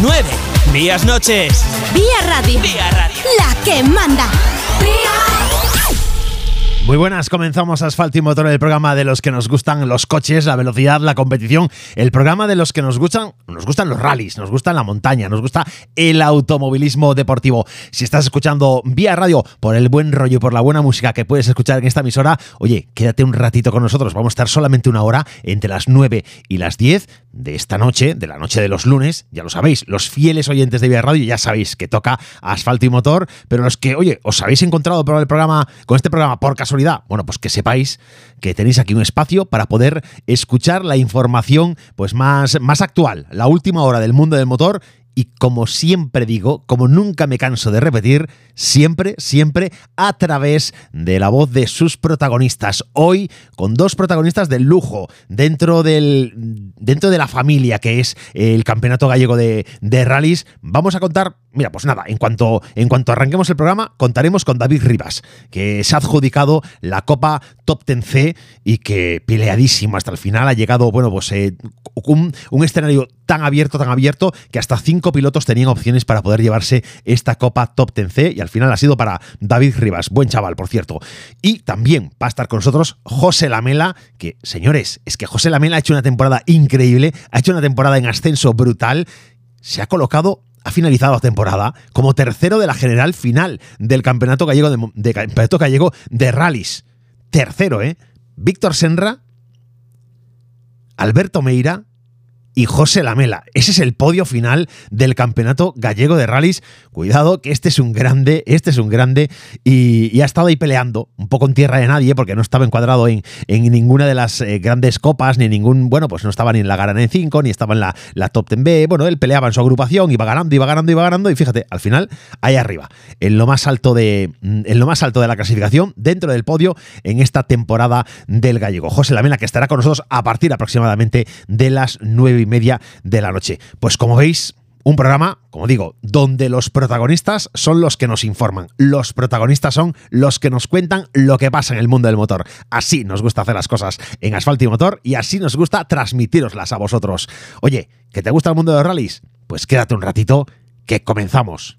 9. Vías noches. Vía Radio. Vía Radio. La que manda. Muy buenas, comenzamos Asfalto y Motor, el programa de los que nos gustan los coches, la velocidad, la competición, el programa de los que nos gustan, nos gustan los rallies, nos gustan la montaña, nos gusta el automovilismo deportivo. Si estás escuchando vía radio por el buen rollo y por la buena música que puedes escuchar en esta emisora, oye, quédate un ratito con nosotros, vamos a estar solamente una hora entre las 9 y las 10 de esta noche, de la noche de los lunes, ya lo sabéis, los fieles oyentes de Vía Radio ya sabéis que toca asfalto y motor, pero los que, oye, os habéis encontrado por el programa, con este programa por casualidad, bueno, pues que sepáis que tenéis aquí un espacio para poder escuchar la información pues más, más actual, la última hora del mundo del motor y como siempre digo, como nunca me canso de repetir, siempre, siempre a través de la voz de sus protagonistas. Hoy con dos protagonistas del lujo dentro, del, dentro de la familia que es el Campeonato Gallego de, de Rallys. Vamos a contar, mira, pues nada, en cuanto, en cuanto arranquemos el programa, contaremos con David Rivas, que se ha adjudicado la Copa Top 10C y que peleadísimo hasta el final ha llegado, bueno, pues eh, un, un escenario tan abierto, tan abierto, que hasta cinco pilotos tenían opciones para poder llevarse esta Copa Top 10C y al final ha sido para David Rivas, buen chaval, por cierto. Y también va a estar con nosotros José Lamela, que, señores, es que José Lamela ha hecho una temporada increíble, ha hecho una temporada en ascenso brutal, se ha colocado ha finalizado la temporada como tercero de la general final del Campeonato Gallego de, de Gallego de. Tercero, ¿eh? Víctor Senra, Alberto Meira, y José Lamela. Ese es el podio final del Campeonato Gallego de Rallys. Cuidado que este es un grande, este es un grande y, ha estado ahí peleando, un poco en tierra de nadie, porque no estaba encuadrado en, en ninguna de las eh, grandes copas, ni ningún, bueno, pues no estaba ni en la Garana en 5, ni estaba en la, la Top 10B. Bueno, él peleaba en su agrupación, iba ganando, iba ganando, iba ganando, y fíjate, al final, ahí arriba, en lo más alto de, en lo más alto de la clasificación, dentro del podio, en esta temporada del Gallego. José Lamela, que estará con nosotros a partir aproximadamente de las 9 y media de la noche. Pues como veis, un programa, como digo, donde los protagonistas son los que nos informan. Los protagonistas son los que nos cuentan lo que pasa en el mundo del motor. Así nos gusta hacer las cosas en asfalto y motor y así nos gusta transmitiroslas a vosotros. Oye, ¿que te gusta el mundo de los rallies? Pues quédate un ratito que comenzamos.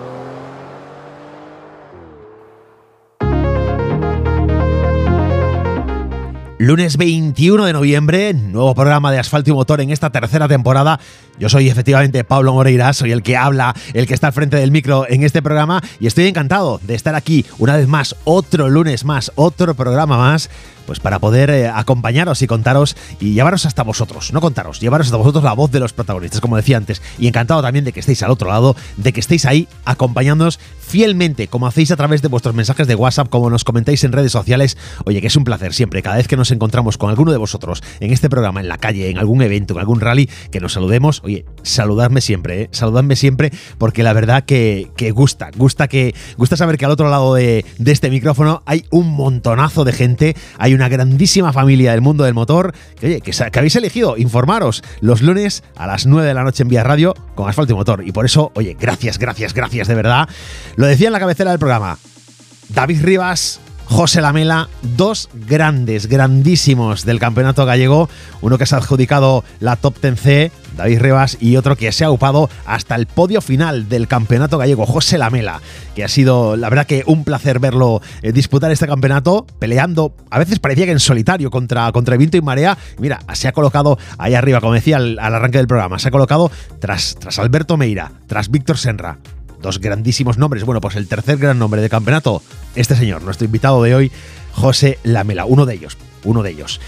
Lunes 21 de noviembre, nuevo programa de Asfalto y Motor en esta tercera temporada. Yo soy efectivamente Pablo Moreira, soy el que habla, el que está al frente del micro en este programa y estoy encantado de estar aquí una vez más, otro lunes más, otro programa más pues para poder eh, acompañaros y contaros y llevaros hasta vosotros, no contaros, llevaros hasta vosotros la voz de los protagonistas, como decía antes, y encantado también de que estéis al otro lado, de que estéis ahí acompañándonos fielmente, como hacéis a través de vuestros mensajes de WhatsApp, como nos comentáis en redes sociales. Oye, que es un placer siempre, cada vez que nos encontramos con alguno de vosotros en este programa, en la calle, en algún evento, en algún rally, que nos saludemos. Oye, saludadme siempre, ¿eh? saludadme siempre, porque la verdad que, que, gusta, gusta que gusta saber que al otro lado de, de este micrófono hay un montonazo de gente, hay una grandísima familia del mundo del motor, oye, que, que habéis elegido informaros los lunes a las 9 de la noche en Vía Radio con Asfalto y Motor. Y por eso, oye, gracias, gracias, gracias de verdad. Lo decía en la cabecera del programa. David Rivas, José Lamela, dos grandes, grandísimos del campeonato gallego, uno que se ha adjudicado la Top 10C, David Rivas, y otro que se ha upado hasta el podio final del campeonato gallego, José Lamela, que ha sido, la verdad que un placer verlo eh, disputar este campeonato, peleando, a veces parecía que en solitario contra, contra viento y marea, mira, se ha colocado ahí arriba, como decía al, al arranque del programa, se ha colocado tras, tras Alberto Meira, tras Víctor Senra, dos grandísimos nombres. Bueno, pues el tercer gran nombre de campeonato, este señor, nuestro invitado de hoy, José Lamela, uno de ellos, uno de ellos.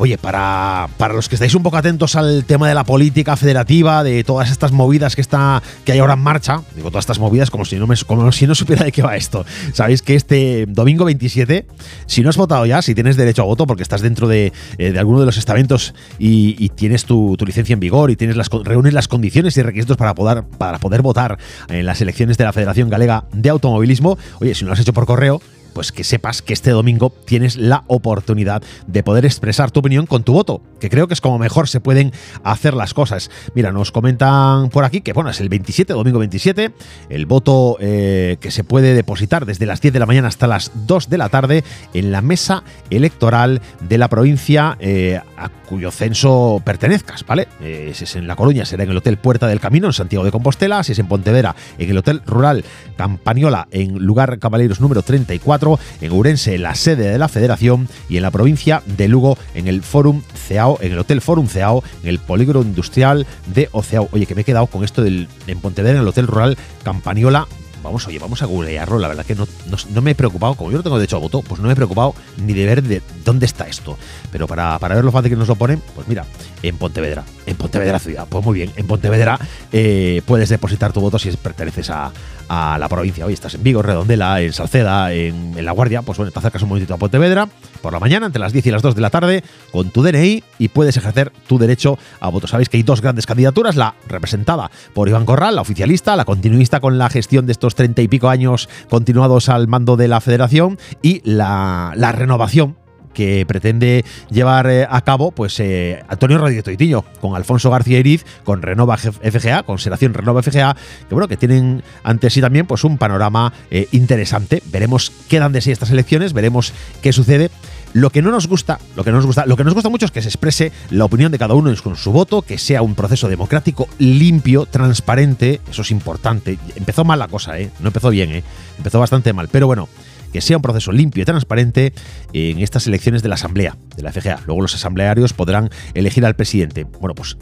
Oye, para, para, los que estáis un poco atentos al tema de la política federativa, de todas estas movidas que, está, que hay ahora en marcha, digo todas estas movidas como si, no me, como si no supiera de qué va esto. Sabéis que este domingo 27, si no has votado ya, si tienes derecho a voto porque estás dentro de, eh, de alguno de los estamentos y, y tienes tu, tu, licencia en vigor y tienes las, reúnes las condiciones y requisitos para poder, para poder votar en las elecciones de la Federación Galega de Automovilismo, oye, si no lo has hecho por correo, pues que sepas que este domingo tienes la oportunidad de poder expresar tu opinión con tu voto, que creo que es como mejor se pueden hacer las cosas. Mira, nos comentan por aquí que, bueno, es el 27, domingo 27, el voto eh, que se puede depositar desde las 10 de la mañana hasta las 2 de la tarde en la mesa electoral de la provincia eh, a cuyo censo pertenezcas, ¿vale? Eh, si es en La Coruña, será en el Hotel Puerta del Camino, en Santiago de Compostela, si es en Pontevedra, en el Hotel Rural Campañola, en lugar Caballeros número 34, en Ourense, la sede de la Federación, y en la provincia de Lugo, en el Forum CEAO, en el Hotel Forum CEAO, en el Polígono Industrial de Oceao. Oye, que me he quedado con esto del, en Pontevedra, en el Hotel Rural Campaniola, vamos, oye, vamos a googlearlo. La verdad que no, no, me he preocupado, como yo no tengo derecho a voto, pues no me he preocupado ni de ver de dónde está esto. Pero para, para ver lo fácil que nos lo ponen, pues mira, en Pontevedra, en Pontevedra ciudad. Pues muy bien, en Pontevedra eh, puedes depositar tu voto si perteneces a, a la provincia. Hoy estás en Vigo, Redondela, en Salceda, en, La Guardia, pues bueno, te acercas un momentito a Pontevedra por la mañana, entre las 10 y las 2 de la tarde, con tu DNI y puedes ejercer tu derecho a voto. Sabéis que hay dos grandes candidaturas, la representada por Iván Corral, la oficialista, la continuista con la gestión de estos treinta y pico años continuados al mando de la federación, y la, la renovación que pretende llevar eh, a cabo pues eh, Antonio Rodríguez Toitiño con Alfonso García Iriz, con Renova FGA, con Seración Renova FGA, que bueno, que tienen ante sí también pues un panorama eh, interesante. Veremos qué dan de sí estas elecciones, veremos qué sucede. Lo que no nos gusta, lo que no nos gusta, lo que nos gusta mucho es que se exprese la opinión de cada uno con su voto, que sea un proceso democrático, limpio, transparente, eso es importante. Empezó mal la cosa, ¿eh? No empezó bien, ¿eh? Empezó bastante mal, pero bueno, que sea un proceso limpio y transparente en estas elecciones de la Asamblea, de la FGA. Luego los asamblearios podrán elegir al presidente. Bueno, pues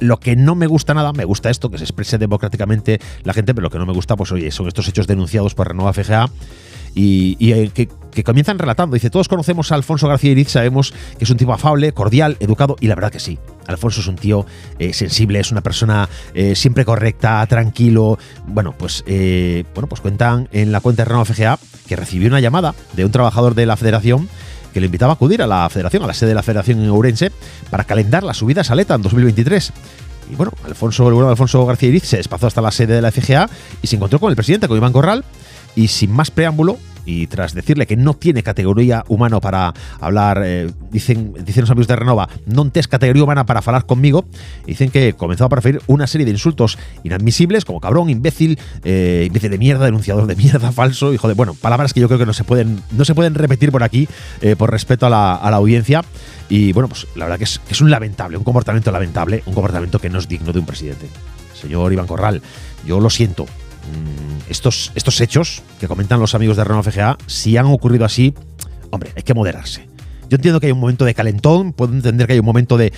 lo que no me gusta nada, me gusta esto, que se exprese democráticamente la gente, pero lo que no me gusta, pues oye, son estos hechos denunciados por Renova FGA y, eh, que, comienzan relatando. Dice, todos conocemos a Alfonso García Iriz, sabemos que es un tipo afable, cordial, educado, y la verdad que sí. Alfonso es un tío eh, sensible, es una persona eh, siempre correcta, tranquilo. Bueno, pues bueno, pues cuentan en la cuenta de Renova FGA que recibió una llamada de un trabajador de la federación que le invitaba a acudir a la federación, a la sede de la federación en Ourense, para calendar la subida a Saleta en 2023. Y bueno, Alfonso, el bueno Alfonso García Iriz se desplazó hasta la sede de la FGA y se encontró con el presidente, con Iván Corral, y sin más preámbulo, y tras decirle que no tiene categoría humana para hablar, eh, dicen, dicen los amigos de Renova, no tienes categoría humana para hablar conmigo, dicen que comenzó a preferir una serie de insultos inadmisibles como cabrón, imbécil, eh, imbécil de mierda, denunciador de mierda, falso, hijo de... Bueno, palabras que yo creo que no se pueden, no se pueden repetir por aquí eh, por respeto a la, a la, audiencia. Y bueno, pues la verdad que es, que es un lamentable, un comportamiento lamentable, un comportamiento que no es digno de un presidente. Señor Iván Corral, yo lo siento, estos, estos hechos que comentan los amigos de Renault FGA, si han ocurrido así, hombre, hay que moderarse. Yo entiendo que hay un momento de calentón, puedo entender que hay un momento de,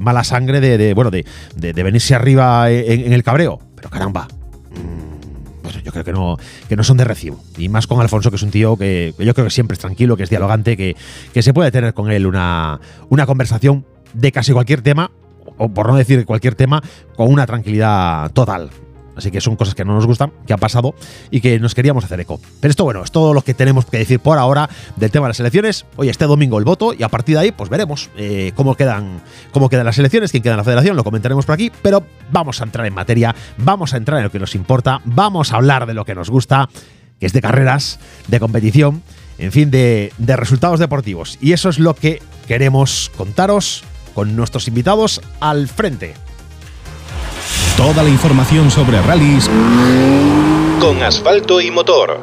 mala sangre, de, bueno, de, venirse arriba en, el cabreo, pero caramba, mm, pues yo creo que no, que no son de recibo. Y más con Alfonso, que es un tío que, yo creo que siempre es tranquilo, que es dialogante, que, que se puede tener con él una, una conversación de casi cualquier tema, o por no decir cualquier tema, con una tranquilidad total. Así que son cosas que no nos gustan, que han pasado y que nos queríamos hacer eco. Pero esto, bueno, es todo lo que tenemos que decir por ahora del tema de las elecciones. Hoy este domingo el voto y a partir de ahí, pues veremos eh, cómo, quedan, cómo quedan las elecciones, quién queda en la federación, lo comentaremos por aquí. Pero vamos a entrar en materia, vamos a entrar en lo que nos importa, vamos a hablar de lo que nos gusta, que es de carreras, de competición, en fin, de, de resultados deportivos. Y eso es lo que queremos contaros con nuestros invitados al frente. Toda la información sobre rallies con asfalto y motor.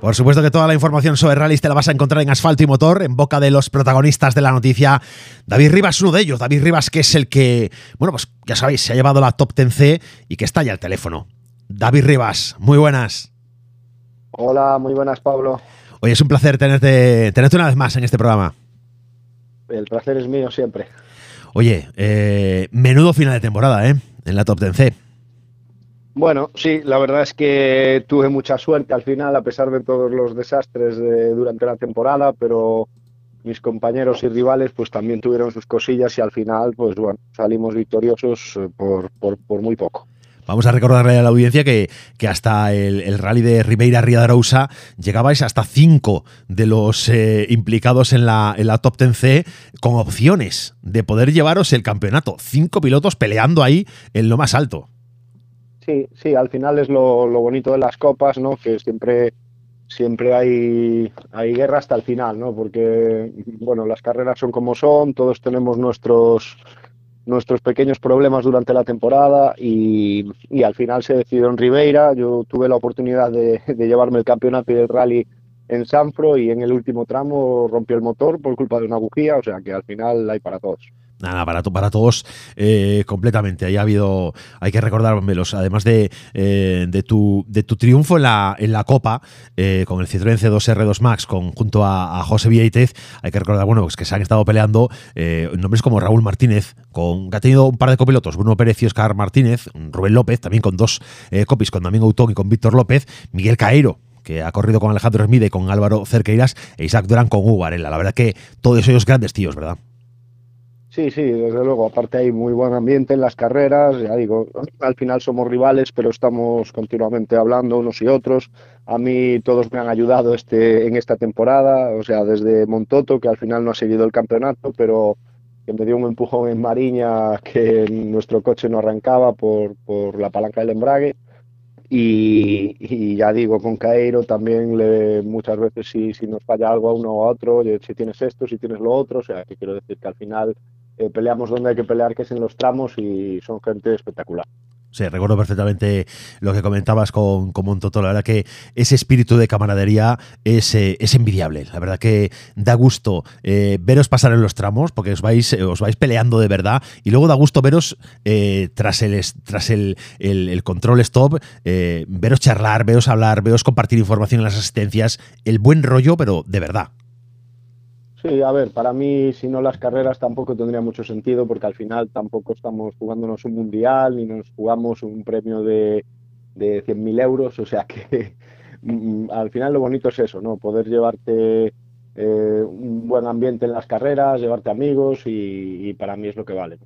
Por supuesto que toda la información sobre rallies te la vas a encontrar en Asfalto y Motor, en boca de los protagonistas de la noticia. David Rivas, uno de ellos. David Rivas, que es el que, bueno, pues ya sabéis, se ha llevado la Top 10C y que está ya al teléfono. David Rivas, muy buenas. Hola, muy buenas, Pablo. Oye, es un placer tenerte, tenerte una vez más en este programa. El placer es mío siempre. Oye, eh, menudo final de temporada, ¿eh? En la Top 10C. Bueno, sí, la verdad es que tuve mucha suerte al final, a pesar de todos los desastres durante la temporada, pero mis compañeros y rivales pues también tuvieron sus cosillas y al final pues bueno, salimos victoriosos eh, por, por muy poco. Vamos a recordarle a la audiencia que, hasta el, rally de Ribeira Ría de Arousa llegabais hasta cinco de los eh, implicados en la, en la Top 10C con opciones de poder llevaros el campeonato. Cinco pilotos peleando ahí en lo más alto. Sí, sí, al final es lo, lo bonito de las copas, ¿no? Que siempre siempre hay, hay guerra hasta el final, ¿no? Porque, bueno, las carreras son como son, todos tenemos nuestros, nuestros pequeños problemas durante la temporada y, y al final se decidió en Ribeira. Yo tuve la oportunidad de, de llevarme el campeonato y el rally en Sanfro y en el último tramo rompió el motor por culpa de una bujía, o sea que al final hay para todos. Nada, para, para todos eh, completamente. Ahí ha habido, hay que recordar, Melos, además de, eh, de, tu, de tu triunfo en la, en la Copa eh, con el Citroën C2 R2 Max con, junto a, José Vieitez, hay que recordar, bueno, pues que se han estado peleando eh, nombres como Raúl Martínez, con, que ha tenido un par de copilotos, Bruno Pérez y Oscar Martínez, Rubén López, también con dos copies, con Domingo Autón y con Víctor López, Miguel Caeiro, que ha corrido con Alejandro Hermide, con Álvaro Cerqueiras e Isaac Durán con Hugo Varela. La verdad que todos ellos grandes tíos, ¿verdad? Sí, sí, desde luego. Aparte hay muy buen ambiente en las carreras. Ya digo, al final somos rivales, pero estamos continuamente hablando unos y otros. A mí todos me han ayudado este, en esta temporada, o sea, desde Montoto, que al final no ha seguido el campeonato, pero que me dio un empujón en Mariña que nuestro coche no arrancaba por, por la palanca del embrague. Y, ya digo, con Cairo también muchas veces si, si, nos falla algo a uno o a otro, si tienes esto, si tienes lo otro, o sea, que quiero decir que al final eh, peleamos donde hay que pelear, que es en los tramos, y son gente espectacular. Sí, recuerdo perfectamente lo que comentabas con, con Montoto. La verdad que ese espíritu de camaradería es, eh, es envidiable. La verdad que da gusto eh, veros pasar en los tramos, porque os vais, os vais peleando de verdad. Y luego da gusto veros tras el tras el, el, control stop, veros charlar, veros hablar, veros compartir información en las asistencias. El buen rollo, pero de verdad. Sí, a ver, para mí, si no las carreras tampoco tendría mucho sentido porque al final tampoco estamos jugándonos un mundial ni nos jugamos un premio de, de 100.000 euros, o sea que mm, al final lo bonito es eso, ¿no? Poder llevarte eh, un buen ambiente en las carreras, llevarte amigos y, y para mí es lo que vale.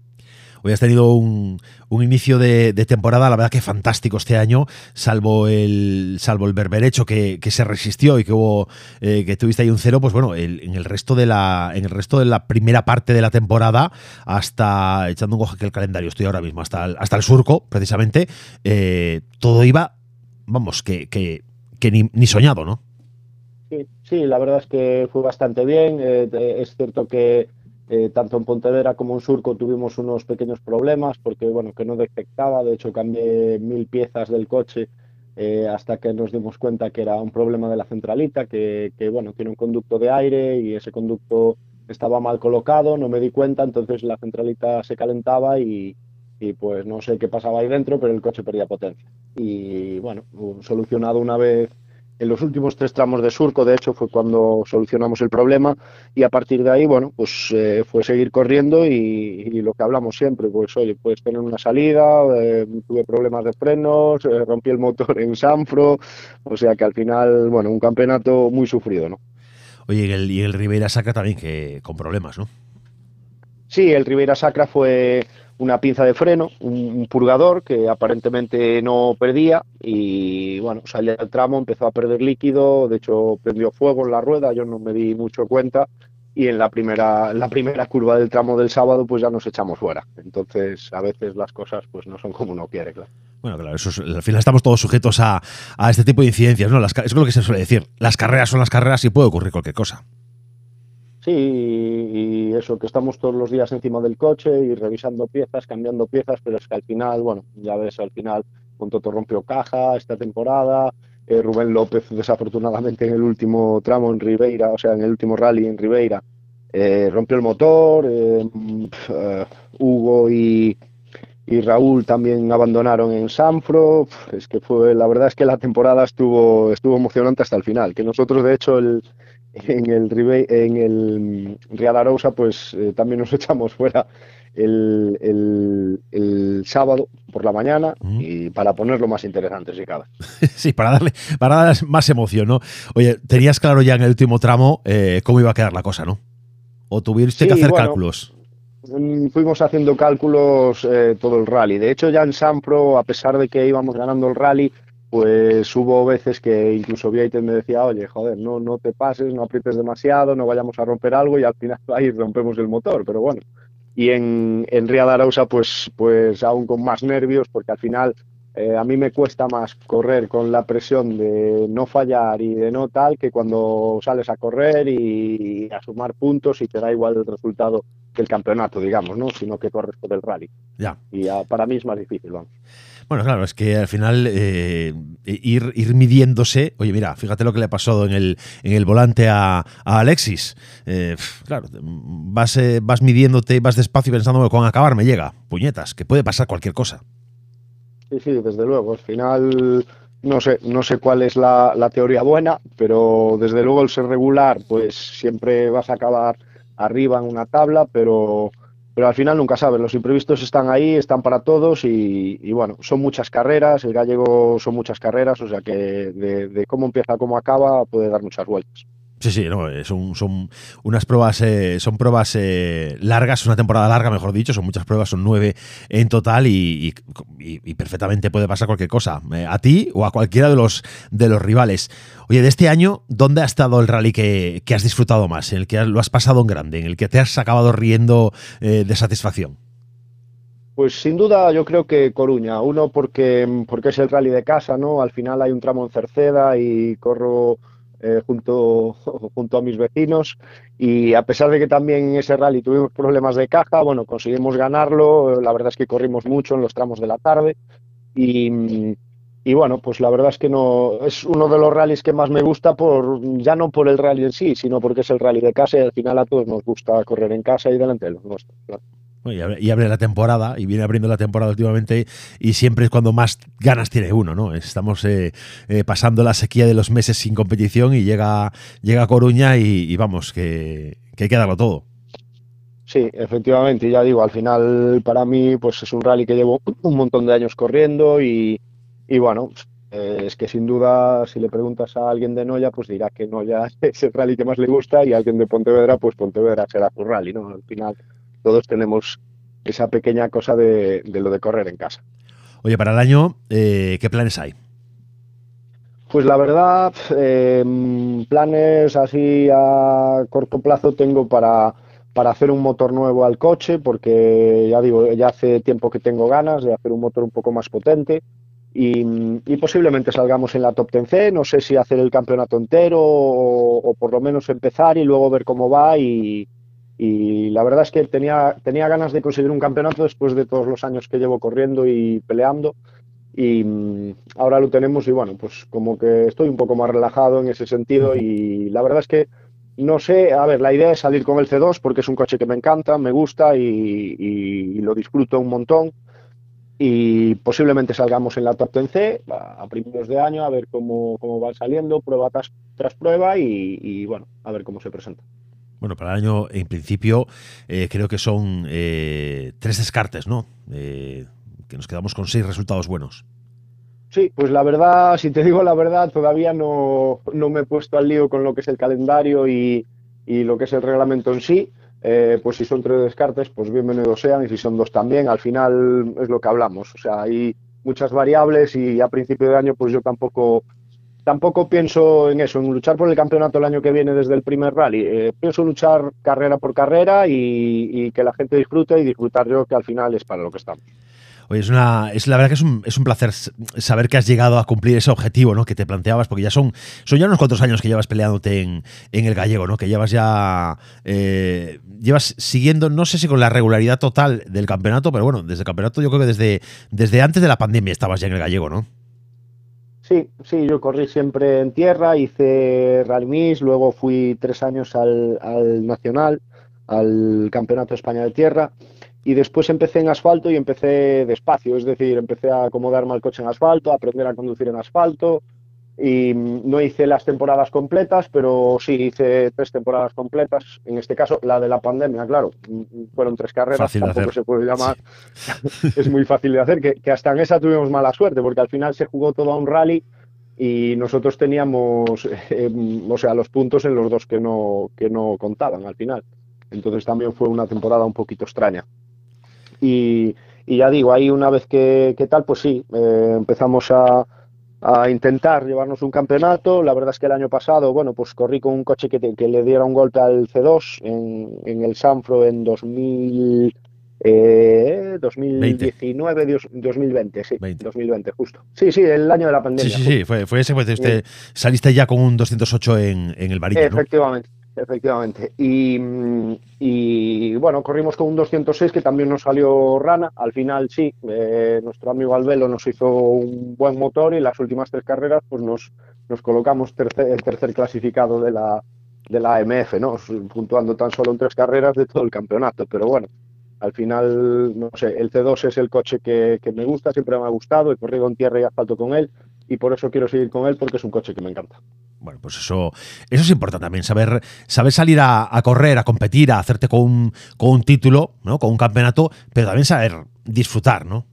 Hoy has tenido un, un inicio de, temporada, la verdad que fantástico este año, salvo el salvo el berberecho que, que se resistió y que hubo eh, que tuviste ahí un cero, pues bueno, en el resto de la en el resto de la primera parte de la temporada, hasta echando un ojo que el calendario, estoy ahora mismo hasta el, hasta el surco, precisamente, eh, todo iba, vamos, que, que, ni, soñado, ¿no? Sí, sí, la verdad es que fue bastante bien. Eh, es cierto que eh, tanto en Pontevedra como en Surco tuvimos unos pequeños problemas porque, bueno, que no detectaba. De hecho, cambié mil piezas del coche eh, hasta que nos dimos cuenta que era un problema de la centralita, que, que, bueno, tiene un conducto de aire y ese conducto estaba mal colocado. No me di cuenta, entonces la centralita se calentaba y, y pues no sé qué pasaba ahí dentro, pero el coche perdía potencia. Y bueno, solucionado una vez en los últimos tres tramos de surco, de hecho, fue cuando solucionamos el problema y a partir de ahí, bueno, pues eh, fue seguir corriendo y, y, lo que hablamos siempre, pues oye, puedes tener una salida, eh, tuve problemas de frenos, eh, rompí el motor en Sanfro, o sea que al final, bueno, un campeonato muy sufrido, ¿no? Oye, y el, y el Ribeira Sacra también que con problemas, ¿no? Sí, el Ribeira Sacra fue una pinza de freno, un, purgador que aparentemente no perdía y bueno, salía del tramo, empezó a perder líquido, de hecho prendió fuego en la rueda, yo no me di mucho cuenta y en la primera, la primera curva del tramo del sábado pues ya nos echamos fuera. Entonces a veces las cosas pues no son como uno quiere, claro. Bueno, claro, eso es, al final estamos todos sujetos a, a este tipo de incidencias, ¿no? Las, es lo que se suele decir. Las carreras son las carreras y puede ocurrir cualquier cosa. Sí, y eso, que estamos todos los días encima del coche y revisando piezas, cambiando piezas, pero es que al final, bueno, ya ves, al final Montoto rompió caja esta temporada, eh, Rubén López desafortunadamente en el último tramo en Ribeira, o sea, en el último rally en Ribeira, eh, rompió el motor, eh, Hugo y, y, Raúl también abandonaron en Sanfro, es que fue, la verdad es que la temporada estuvo, estuvo emocionante hasta el final, que nosotros de hecho el en el, en el Real Arousa, pues eh, también nos echamos fuera el, el, el, sábado por la mañana mm. y para ponerlo más interesante, si cabe. sí, para darle, para darle más emoción, ¿no? Oye, tenías claro ya en el último tramo eh, cómo iba a quedar la cosa, ¿no? ¿O tuviste sí, que hacer bueno, cálculos? Mm, fuimos haciendo cálculos eh, todo el rally. De hecho, ya en Sanpro, a pesar de que íbamos ganando el rally, pues hubo veces que incluso Vieiten me decía, oye, joder, no, no te pases, no aprietes demasiado, no vayamos a romper algo y al final ahí rompemos el motor, pero bueno. Y en, en Ría de Arausa, pues, pues aún con más nervios, porque al final eh, a mí me cuesta más correr con la presión de no fallar y de no tal que cuando sales a correr y, a sumar puntos y te da igual el resultado que el campeonato, digamos, ¿no? Sino que corres por el rally. Ya. Y para mí es más difícil, vamos. Bueno, claro, es que al final eh, ir, ir, midiéndose. Oye, mira, fíjate lo que le ha pasado en el, en el volante a, Alexis. Eh, claro, vas, vas midiéndote, vas despacio pensando que con acabar me llega. Puñetas, que puede pasar cualquier cosa. Sí, sí, desde luego. Al final, no sé, no sé cuál es la, teoría buena, pero desde luego el ser regular, pues siempre vas a acabar arriba en una tabla, pero, pero al final nunca sabes. Los imprevistos están ahí, están para todos y, bueno, son muchas carreras. El gallego son muchas carreras, o sea que de, de cómo empieza a cómo acaba puede dar muchas vueltas. Sí, sí, no, eh, son, son unas pruebas, eh, son pruebas eh, largas, una temporada larga, mejor dicho, son muchas pruebas, son nueve en total y, perfectamente puede pasar cualquier cosa, a ti o a cualquiera de los, de los rivales. Oye, de este año, ¿dónde ha estado el rally que, has disfrutado más, en el que lo has pasado en grande, en el que te has acabado riendo de satisfacción? Pues sin duda yo creo que Coruña, uno porque, porque es el rally de casa, ¿no? Al final hay un tramo en Cerceda y corro eh, junto, junto a mis vecinos. Y a pesar de que también en ese rally tuvimos problemas de caja, bueno, conseguimos ganarlo, la verdad es que corrimos mucho en los tramos de la tarde. Y, y bueno, pues la verdad es que no es uno de los rallies que más me gusta por ya no por el rally en sí, sino porque es el rally de casa y al final a todos nos gusta correr en casa y delante de los nuestros. Y abre, la temporada, y viene abriendo la temporada últimamente, y siempre es cuando más ganas tiene uno, ¿no? Estamos eh, eh, pasando la sequía de los meses sin competición y llega, llega Coruña y, vamos, que, hay que todo. Sí, efectivamente, ya digo, al final para mí pues es un rally que llevo un montón de años corriendo y, bueno, eh, es que sin duda si le preguntas a alguien de Noya pues dirá que Noya es el rally que más le gusta y a alguien de Pontevedra pues Pontevedra será su rally, ¿no? Al final todos tenemos esa pequeña cosa de, lo de correr en casa. Oye, para el año, eh, ¿qué planes hay? Pues la verdad, em, planes así a corto plazo tengo para, para hacer un motor nuevo al coche, porque ya digo, ya hace tiempo que tengo ganas de hacer un motor un poco más potente. Y, posiblemente salgamos en la top 10C, no sé si hacer el campeonato entero o, por lo menos empezar y luego ver cómo va y, y la verdad es que tenía, tenía ganas de conseguir un campeonato después de todos los años que llevo corriendo y peleando. Y mm, ahora lo tenemos y bueno, pues como que estoy un poco más relajado en ese sentido y la verdad es que no sé, a ver, la idea es salir con el C2 porque es un coche que me encanta, me gusta y, lo disfruto un montón y posiblemente salgamos en la top 10C a, primeros de año a ver cómo, cómo va saliendo, prueba tras, prueba y, bueno, a ver cómo se presenta. Bueno, para el año, en principio, eh, creo que son eh, tres descartes, ¿no? Eh, que nos quedamos con seis resultados buenos. Sí, pues la verdad, si te digo la verdad, todavía no, me he puesto al lío con lo que es el calendario y, lo que es el reglamento en sí. pues si son tres descartes, pues bienvenidos sean, y si son dos también, al final es lo que hablamos. O sea, hay muchas variables y a principio de año, pues yo tampoco tampoco pienso en eso, en luchar por el campeonato el año que viene desde el primer rally. Eh, pienso luchar carrera por carrera y, que la gente disfrute y disfrutar yo, que al final es para lo que estamos. Oye, es, una, es la verdad que es un, es un placer saber que has llegado a cumplir ese objetivo ¿no? que te planteabas, porque ya son, son ya unos cuantos años que llevas peleándote en, el gallego, ¿no? que llevas ya eh, llevas siguiendo, no sé si con la regularidad total del campeonato, pero bueno, desde el campeonato yo creo que desde, desde antes de la pandemia estabas ya en el gallego, ¿no? Sí, sí, yo corrí siempre en tierra, hice rally luego fui tres años al, al Nacional, al Campeonato de España de Tierra, y después empecé en asfalto y empecé despacio, es decir, empecé a acomodarme al coche en asfalto, a aprender a conducir en asfalto, y no hice las temporadas completas, pero sí hice tres temporadas completas. En este caso, la de la pandemia, claro, fueron tres carreras, tampoco se puede llamar. es muy fácil de hacer, que, hasta en esa tuvimos mala suerte, porque al final se jugó todo a un rally y nosotros teníamos, eh, o sea, los puntos en los dos que no, que no contaban al final. Entonces también fue una temporada un poquito extraña. Y, ya digo, ahí una vez que, tal, pues sí, eh, empezamos a a intentar llevarnos un campeonato. La verdad es que el año pasado, bueno, pues corrí con un coche que, que le diera un golpe al C2 en, el Sanfro en 2000, Eh, 2019, 2020, sí. 2020, justo. Sí, sí, el año de la pandemia. Sí, sí, sí, fue, fue ese, fue usted saliste ya con un 208 en, en el varillo, Efectivamente. Efectivamente. Y, y, bueno, corrimos con un 206 que también nos salió rana. Al final sí, eh, nuestro amigo Albelo nos hizo un buen motor y las últimas tres carreras pues nos, nos colocamos tercer, tercer clasificado de la, de la AMF, ¿no? puntuando tan solo en tres carreras de todo el campeonato. Pero bueno, al final, no sé, el C2 es el coche que, que me gusta, siempre me ha gustado, he corrido en tierra y asfalto con él y por eso quiero seguir con él porque es un coche que me encanta. Bueno, pues eso, eso es importante también, saber, saber salir a, correr, a competir, a hacerte con un, con un título, ¿no? con un campeonato, pero también saber disfrutar, ¿no?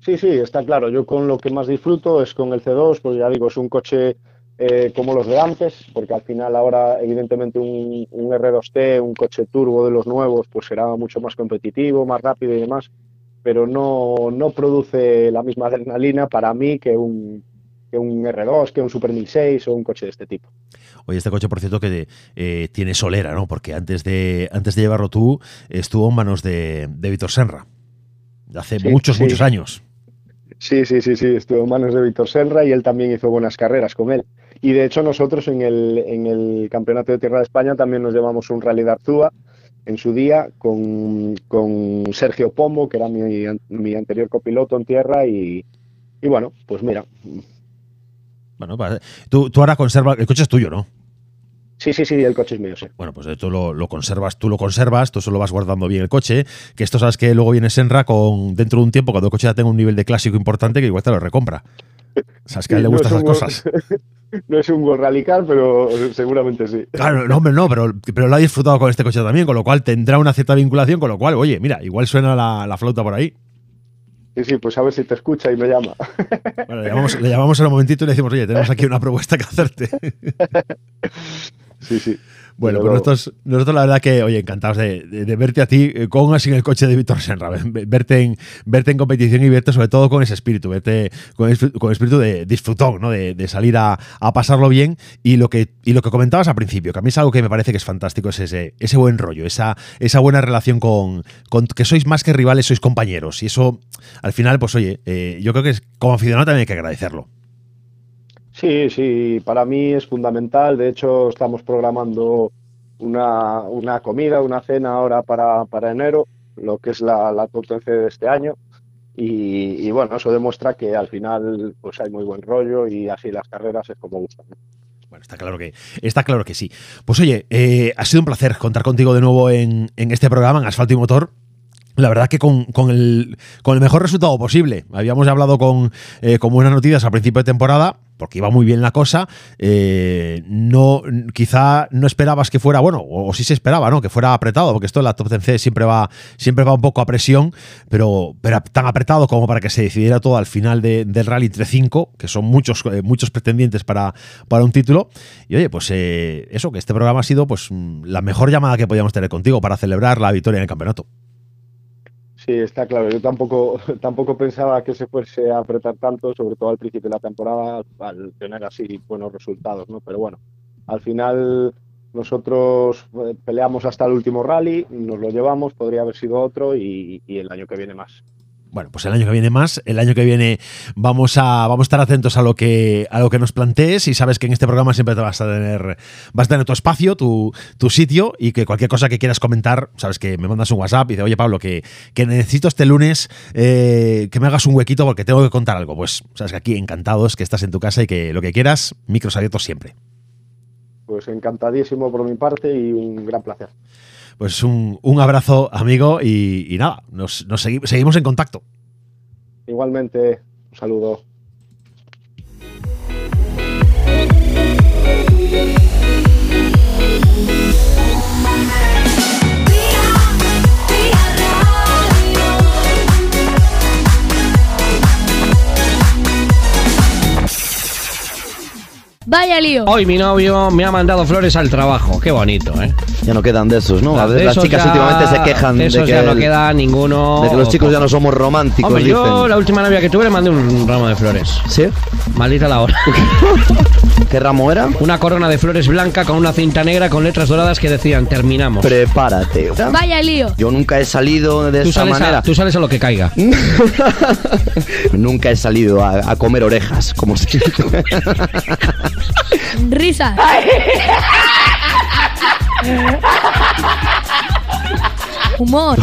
Sí, sí, está claro. Yo con lo que más disfruto es con el C2, porque ya digo, es un coche eh, como los de antes, porque al final ahora evidentemente un, un, R2T, un coche turbo de los nuevos, pues será mucho más competitivo, más rápido y demás, pero no, no produce la misma adrenalina para mí que un, que un R2, que un Super 1006 o un coche de este tipo. Oye, este coche, por cierto, que eh, tiene solera, ¿no? Porque antes de, antes de llevarlo tú, estuvo en manos de, de Víctor Senra. Hace muchos, muchos años. Sí, sí, sí, sí, estuvo en manos de Víctor Senra y él también hizo buenas carreras con él. Y de hecho nosotros en el, en el Campeonato de Tierra de España también nos llevamos un Rally de Arzúa en su día con, con Sergio Pombo, que era mi, mi anterior copiloto en tierra y, y bueno, pues mira, bueno, tú, tú ahora conservas. El coche es tuyo, ¿no? Sí, sí, sí, el coche es mío, sí. Bueno, pues tú lo, lo, conservas, tú lo conservas, tú solo vas guardando bien el coche, que esto sabes que luego viene Senra con dentro de un tiempo, cuando el coche ya tenga un nivel de clásico importante, que igual te lo recompra. Sabes que a él le gustan esas cosas. no es un World Rally Car, pero seguramente sí. Claro, no, hombre, no, pero, pero lo ha disfrutado con este coche también, con lo cual tendrá una cierta vinculación, con lo cual, oye, mira, igual suena la, la flauta por ahí. Sí, sí, pues a ver si te escucha y me llama. Bueno, le llamamos, le llamamos en un momentito y le decimos, oye, tenemos aquí una propuesta que hacerte. Sí, sí. Bueno, pues nosotros, nosotros la verdad que, oye, encantados de, verte a ti eh, con así en el coche de Víctor Senra, verte en, verte en competición y verte sobre todo con ese espíritu, verte con, el, espíritu de disfrutón, ¿no? De, salir a, pasarlo bien y lo, que, y lo que comentabas al principio, que a mí es algo que me parece que es fantástico, es ese, ese buen rollo, esa, esa buena relación con, con que sois más que rivales, sois compañeros y eso, al final, pues oye, eh, yo creo que como aficionado también hay que agradecerlo. Sí, sí, para mí es fundamental. De hecho, estamos programando una, una comida, una cena ahora para, para enero, lo que es la, la de este año. Y, bueno, eso demuestra que al final pues hay muy buen rollo y así las carreras es como gustan. Bueno, está claro que, está claro que sí. Pues oye, eh, ha sido un placer contar contigo de nuevo en, en este programa, en Asfalto y Motor la verdad que con, el, con, el, mejor resultado posible. Habíamos hablado con, eh, con buenas noticias al principio de temporada, porque iba muy bien la cosa. Eh, no, quizá no esperabas que fuera, bueno, o, sí se esperaba, ¿no? Que fuera apretado, porque esto en la Top 10 siempre va, siempre va un poco a presión, pero, pero tan apretado como para que se decidiera todo al final del rally entre 5, que son muchos, eh, muchos pretendientes para, para un título. Y oye, pues eso, que este programa ha sido pues la mejor llamada que podíamos tener contigo para celebrar la victoria en el campeonato. Sí, está claro. Yo tampoco, tampoco pensaba que se fuese a apretar tanto, sobre todo al principio de la temporada, al tener así buenos resultados, ¿no? Pero bueno, al final nosotros eh, peleamos hasta el último rally, nos lo llevamos, podría haber sido otro y el año que viene más. Bueno, pues el año que viene más, el año que viene vamos a, vamos a estar atentos a lo que a lo que nos plantees y sabes que en este programa siempre te vas a tener vas a tener tu espacio, tu, tu sitio y que cualquier cosa que quieras comentar, sabes que me mandas un WhatsApp y dices, oye Pablo, que, que necesito este lunes eh, que me hagas un huequito porque tengo que contar algo. Pues sabes que aquí encantados que estás en tu casa y que lo que quieras, micros abiertos siempre. Pues encantadísimo por mi parte y un gran placer. Pues un, abrazo, amigo, y, nada, nos, seguimos en contacto. Igualmente, un saludo. Vaya lío. Hoy mi novio me ha mandado flores al trabajo. Qué bonito, ¿eh? Ya no quedan de esos, ¿no? A De veces las chicas ya- últimamente se quejan de de, esos que, ya no el- queda ninguno. de que los chicos ya no somos románticos, Hombre, yo la última novia que tuve le mandé un ramo de flores. ¿Sí? Maldita la hora. ¿Qué ramo era? Una corona de flores blanca con una cinta negra con letras doradas que decían terminamos. Prepárate. Vaya lío. Yo nunca he salido de Tú esa manera. a, tú sales a lo que caiga. Nunca he salido a, a comer orejas, como se dice. Risas. Humor.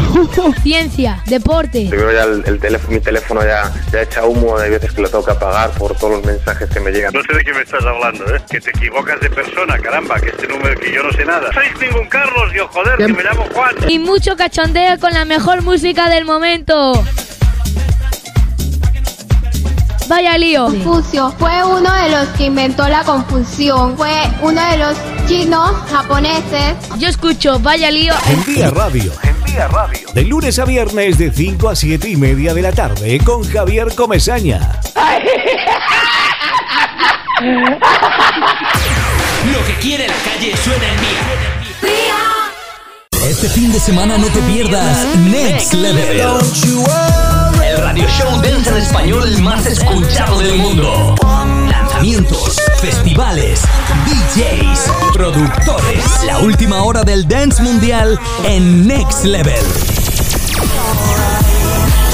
Ciencia. Deporte. Primero ya el, el teléfono, mi teléfono ya, ya echa humo, hay veces que lo tengo que apagar por todos los mensajes que me llegan. No sé de qué me estás hablando, ¿eh? Que te equivocas de persona, caramba, que este número que yo no sé nada. Sois ningún Carlos, yo joder, que me llamo Juan. Y mucho cachondeo con la mejor música del momento. Vaya lío. Confucio fue uno de los que inventó la confusión. Fue uno de los chinos japoneses. Yo escucho Vaya lío. Envía Radio. Envía Radio. De lunes a viernes de 5 a 7 y media de la tarde con Javier Comesaña. Lo que quiere la calle suena en Vía. Este fin de semana no te pierdas Next Level. El radio show dance en español más escuchado del mundo. Lanzamientos, festivales, DJs, productores. La última hora del dance mundial en Next Level.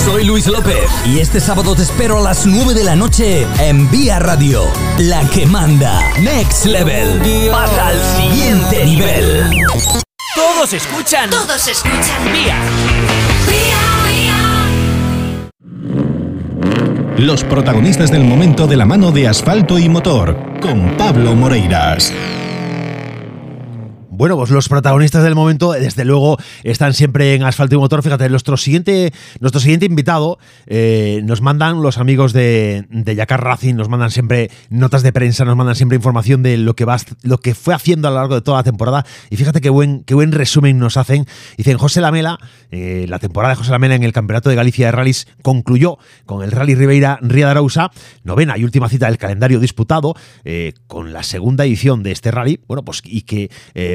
Soy Luis López y este sábado te espero a las 9 de la noche en Vía Radio, la que manda Next Level. Pasa al siguiente nivel. Todos escuchan. Todos escuchan. Vía. Los protagonistas del momento de la mano de asfalto y motor, con Pablo Moreiras. Bueno, pues los protagonistas del momento, desde luego, están siempre en Asfalto y Motor. Fíjate, nuestro siguiente, nuestro siguiente invitado eh, nos mandan los amigos de, de Yacar Racing, nos mandan siempre notas de prensa, nos mandan siempre información de lo que, va, lo que fue haciendo a lo largo de toda la temporada. Y fíjate qué buen, qué buen resumen nos hacen. Dicen José Lamela, eh, la temporada de José Lamela en el Campeonato de Galicia de Rallys concluyó con el Rally Ribeira Ría de novena y última cita del calendario disputado, eh, con la segunda edición de este rally. Bueno, pues y que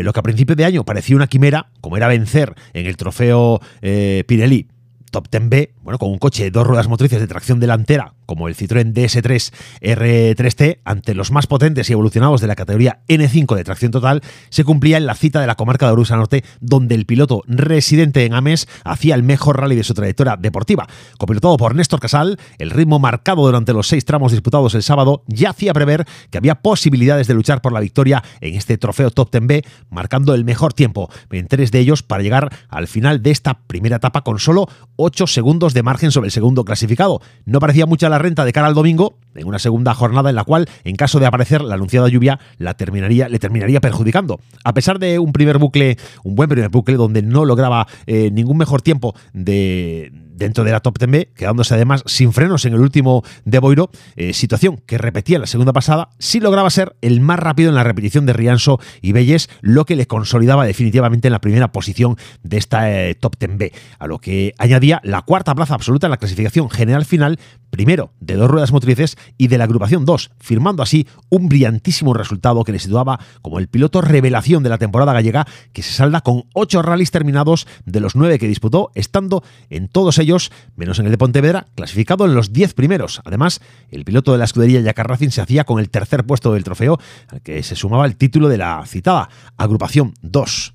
lo que a principio de año parecía una quimera, como era vencer en el trofeo eh, Pirelli Top 10B, bueno, con un coche de dos ruedas motrices de tracción delantera, como el Citroën DS3 R3T, ante los más potentes y evolucionados de la categoría N5 de tracción total, se cumplía en la cita de la comarca de Orusa Norte, donde el piloto residente en Ames hacía el mejor rally de su trayectoria deportiva. Copilotado por Néstor Casal, el ritmo marcado durante los seis tramos disputados el sábado ya hacía prever que había posibilidades de luchar por la victoria en este trofeo Top 10B, marcando el mejor tiempo en tres de ellos para llegar al final de esta primera etapa con solo 8 segundos de margen sobre el segundo clasificado. No parecía mucha la renta de cara al domingo, en una segunda jornada en la cual, en caso de aparecer la anunciada lluvia, la terminaría, le terminaría perjudicando. A pesar de un primer bucle, un buen primer bucle, donde no lograba eh, ningún mejor tiempo de dentro de la Top 10B, quedándose además sin frenos en el último de Boiro, eh, situación que repetía la segunda pasada, sí lograba ser el más rápido en la repetición de Rianso y Belles, lo que le consolidaba definitivamente en la primera posición de esta eh, Top 10B, a lo que añadía la cuarta plaza absoluta en la clasificación general final, primero de dos ruedas motrices y de la agrupación 2, firmando así un brillantísimo resultado que le situaba como el piloto revelación de la temporada gallega, que se salda con ocho rallies terminados de los nueve que disputó, estando en todos ellos menos en el de Pontevedra, clasificado en los 10 primeros. Además, el piloto de la escudería Yakar Racing se hacía con el tercer puesto del trofeo, al que se sumaba el título de la citada agrupación 2.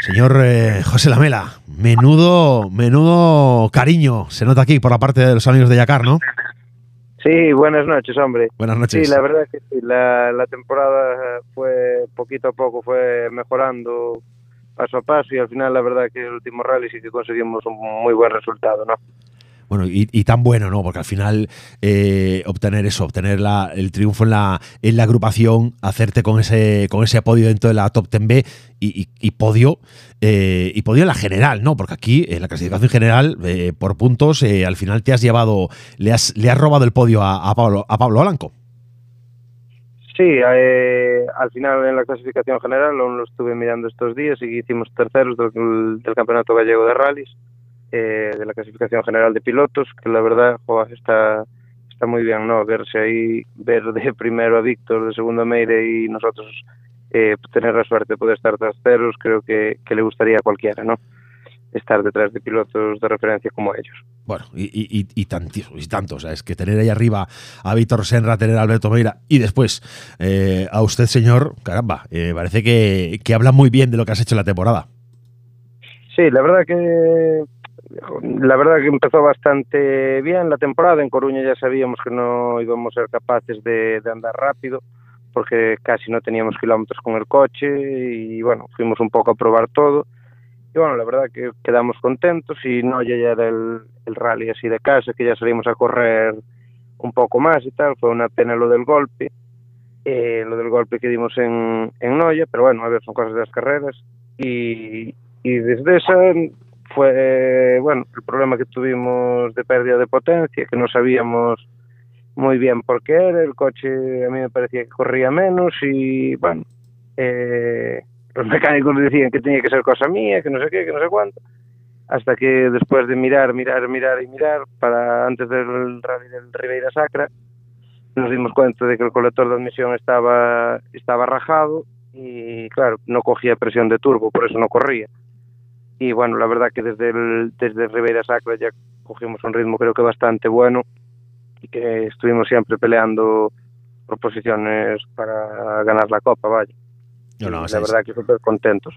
Señor eh, José Lamela, menudo, menudo cariño se nota aquí por la parte de los amigos de Yakar, ¿no? Sí, buenas noches, hombre. Buenas noches. Sí, la verdad es que sí, la, la temporada fue poquito a poco, fue mejorando paso a paso y al final la verdad que el último rally sí que conseguimos un muy buen resultado, ¿no? Bueno, y, y tan bueno, ¿no? Porque al final eh, obtener eso, obtener la, el triunfo en la, en la agrupación, hacerte con ese, con ese podio dentro de la Top 10B y, y, podio, eh, y podio en la general, ¿no? Porque aquí, en la clasificación general, eh, por puntos, eh, al final te has llevado, le has, le has robado el podio a, a Pablo, a Pablo Blanco. Sí, eh, al final en la clasificación general aún lo estuve mirando estos días y hicimos terceros del, Campeonato Gallego de Rallys, eh, de la clasificación general de pilotos, que la verdad joder, está, está muy bien, ¿no? Verse ahí, ver de primero a Víctor, de segundo a Meire y nosotros eh, tener la suerte de poder estar terceros, creo que, que le gustaría a cualquiera, ¿no? Estar detrás de pilotos de referencia como ellos. Bueno, y, y, y, y tantos, y tantos. Es que tener ahí arriba a Víctor Senra, tener a Alberto Meira y después eh, a usted, señor, caramba, eh, parece que, que habla muy bien de lo que has hecho en la temporada. Sí, la verdad que la verdad que empezó bastante bien la temporada. En Coruña ya sabíamos que no íbamos a ser capaces de, de, andar rápido porque casi no teníamos kilómetros con el coche y bueno, fuimos un poco a probar todo. Bueno, la verdad que quedamos contentos y no ya era el, el rally así de casa, que ya salimos a correr un poco más y tal. Fue una pena lo del golpe, eh, lo del golpe que dimos en, en Noya, pero bueno, a ver, son cosas de las carreras. Y, y desde esa fue, bueno, el problema que tuvimos de pérdida de potencia, que no sabíamos muy bien por qué era, el coche a mí me parecía que corría menos y, bueno, eh, los mecánicos decían que tenía que ser cosa mía, que no sé qué, que no sé cuánto, hasta que después de mirar, mirar, mirar y mirar, para antes del rally del Ribeira Sacra, nos dimos cuenta de que el colector de admisión estaba, estaba rajado y, claro, no cogía presión de turbo, por eso no corría y bueno, la verdad que desde desde Ribeira Sacra ya cogimos un ritmo creo que bastante bueno y que estuvimos siempre peleando por posiciones para ganar la Copa, vaya. No, no, la verdad que súper contentos.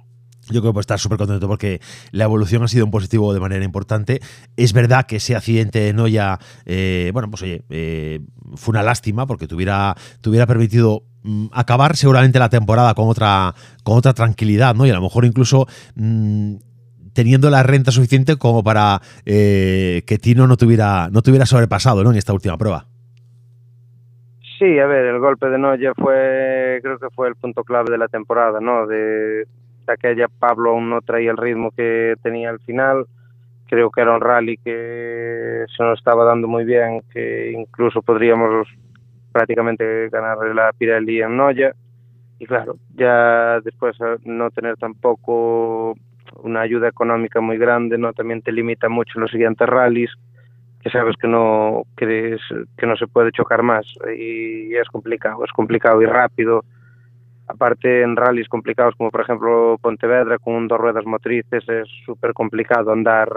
Yo creo que estar súper contento porque la evolución ha sido en positivo de manera importante. Es verdad que ese accidente no ya, eh, bueno, pues oye, eh, fue una lástima porque te hubiera, te hubiera permitido mm, acabar seguramente la temporada con otra, con otra tranquilidad, ¿no? Y a lo mejor incluso mm, teniendo la renta suficiente como para eh, que Tino no tuviera, no tuviera sobrepasado ¿no? en esta última prueba. Sí, a ver, el golpe de Noya fue, creo que fue el punto clave de la temporada, ¿no? De, de aquella Pablo aún no traía el ritmo que tenía al final. Creo que era un rally que se nos estaba dando muy bien, que incluso podríamos prácticamente ganar la Pirelli en Noya. Y claro, ya después no tener tampoco una ayuda económica muy grande, ¿no? También te limita mucho los siguientes rallies, que sabes que no que, es, que no se puede chocar más y es complicado, es complicado y rápido. Aparte en rallies complicados como por ejemplo Pontevedra con dos ruedas motrices es súper complicado andar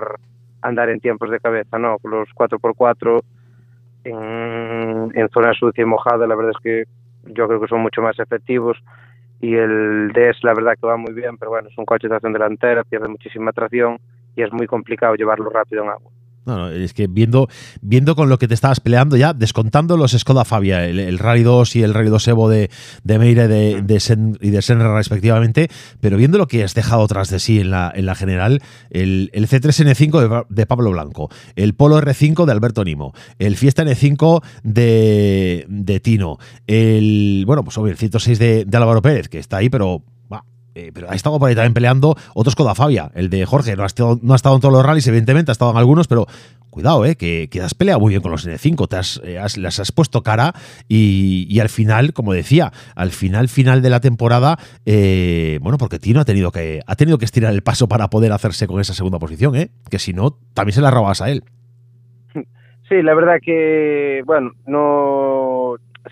andar en tiempos de cabeza, ¿no? Los 4x4 en, en zona sucia y mojada, la verdad es que yo creo que son mucho más efectivos y el DS la verdad que va muy bien, pero bueno, es un coche de tracción delantera, pierde muchísima tracción y es muy complicado llevarlo rápido en agua. No, no, es que viendo, viendo con lo que te estabas peleando ya, descontando los Skoda Fabia, el, el Rally 2 y el Rally 2 Evo de, de Meire de, de Sen, y de Senra respectivamente, pero viendo lo que has dejado tras de sí en la, en la general, el, el C3N5 de, de, Pablo Blanco, el Polo R5 de Alberto Nimo, el Fiesta N5 de, de Tino, el, bueno, pues obvio, el 106 de, de Álvaro Pérez, que está ahí, pero eh, pero ha estado por ahí también peleando otros Fabia, el de Jorge. No ha, estado, no ha estado en todos los rallies, evidentemente, ha estado en algunos, pero cuidado, eh, que, que has peleado muy bien con los N5, te has, eh, has, les has puesto cara y, y, al final, como decía, al final, final de la temporada, eh, bueno, porque Tino ha tenido, que, ha tenido que estirar el paso para poder hacerse con esa segunda posición, eh, que si no, también se la robas a él. Sí, la verdad que, bueno, no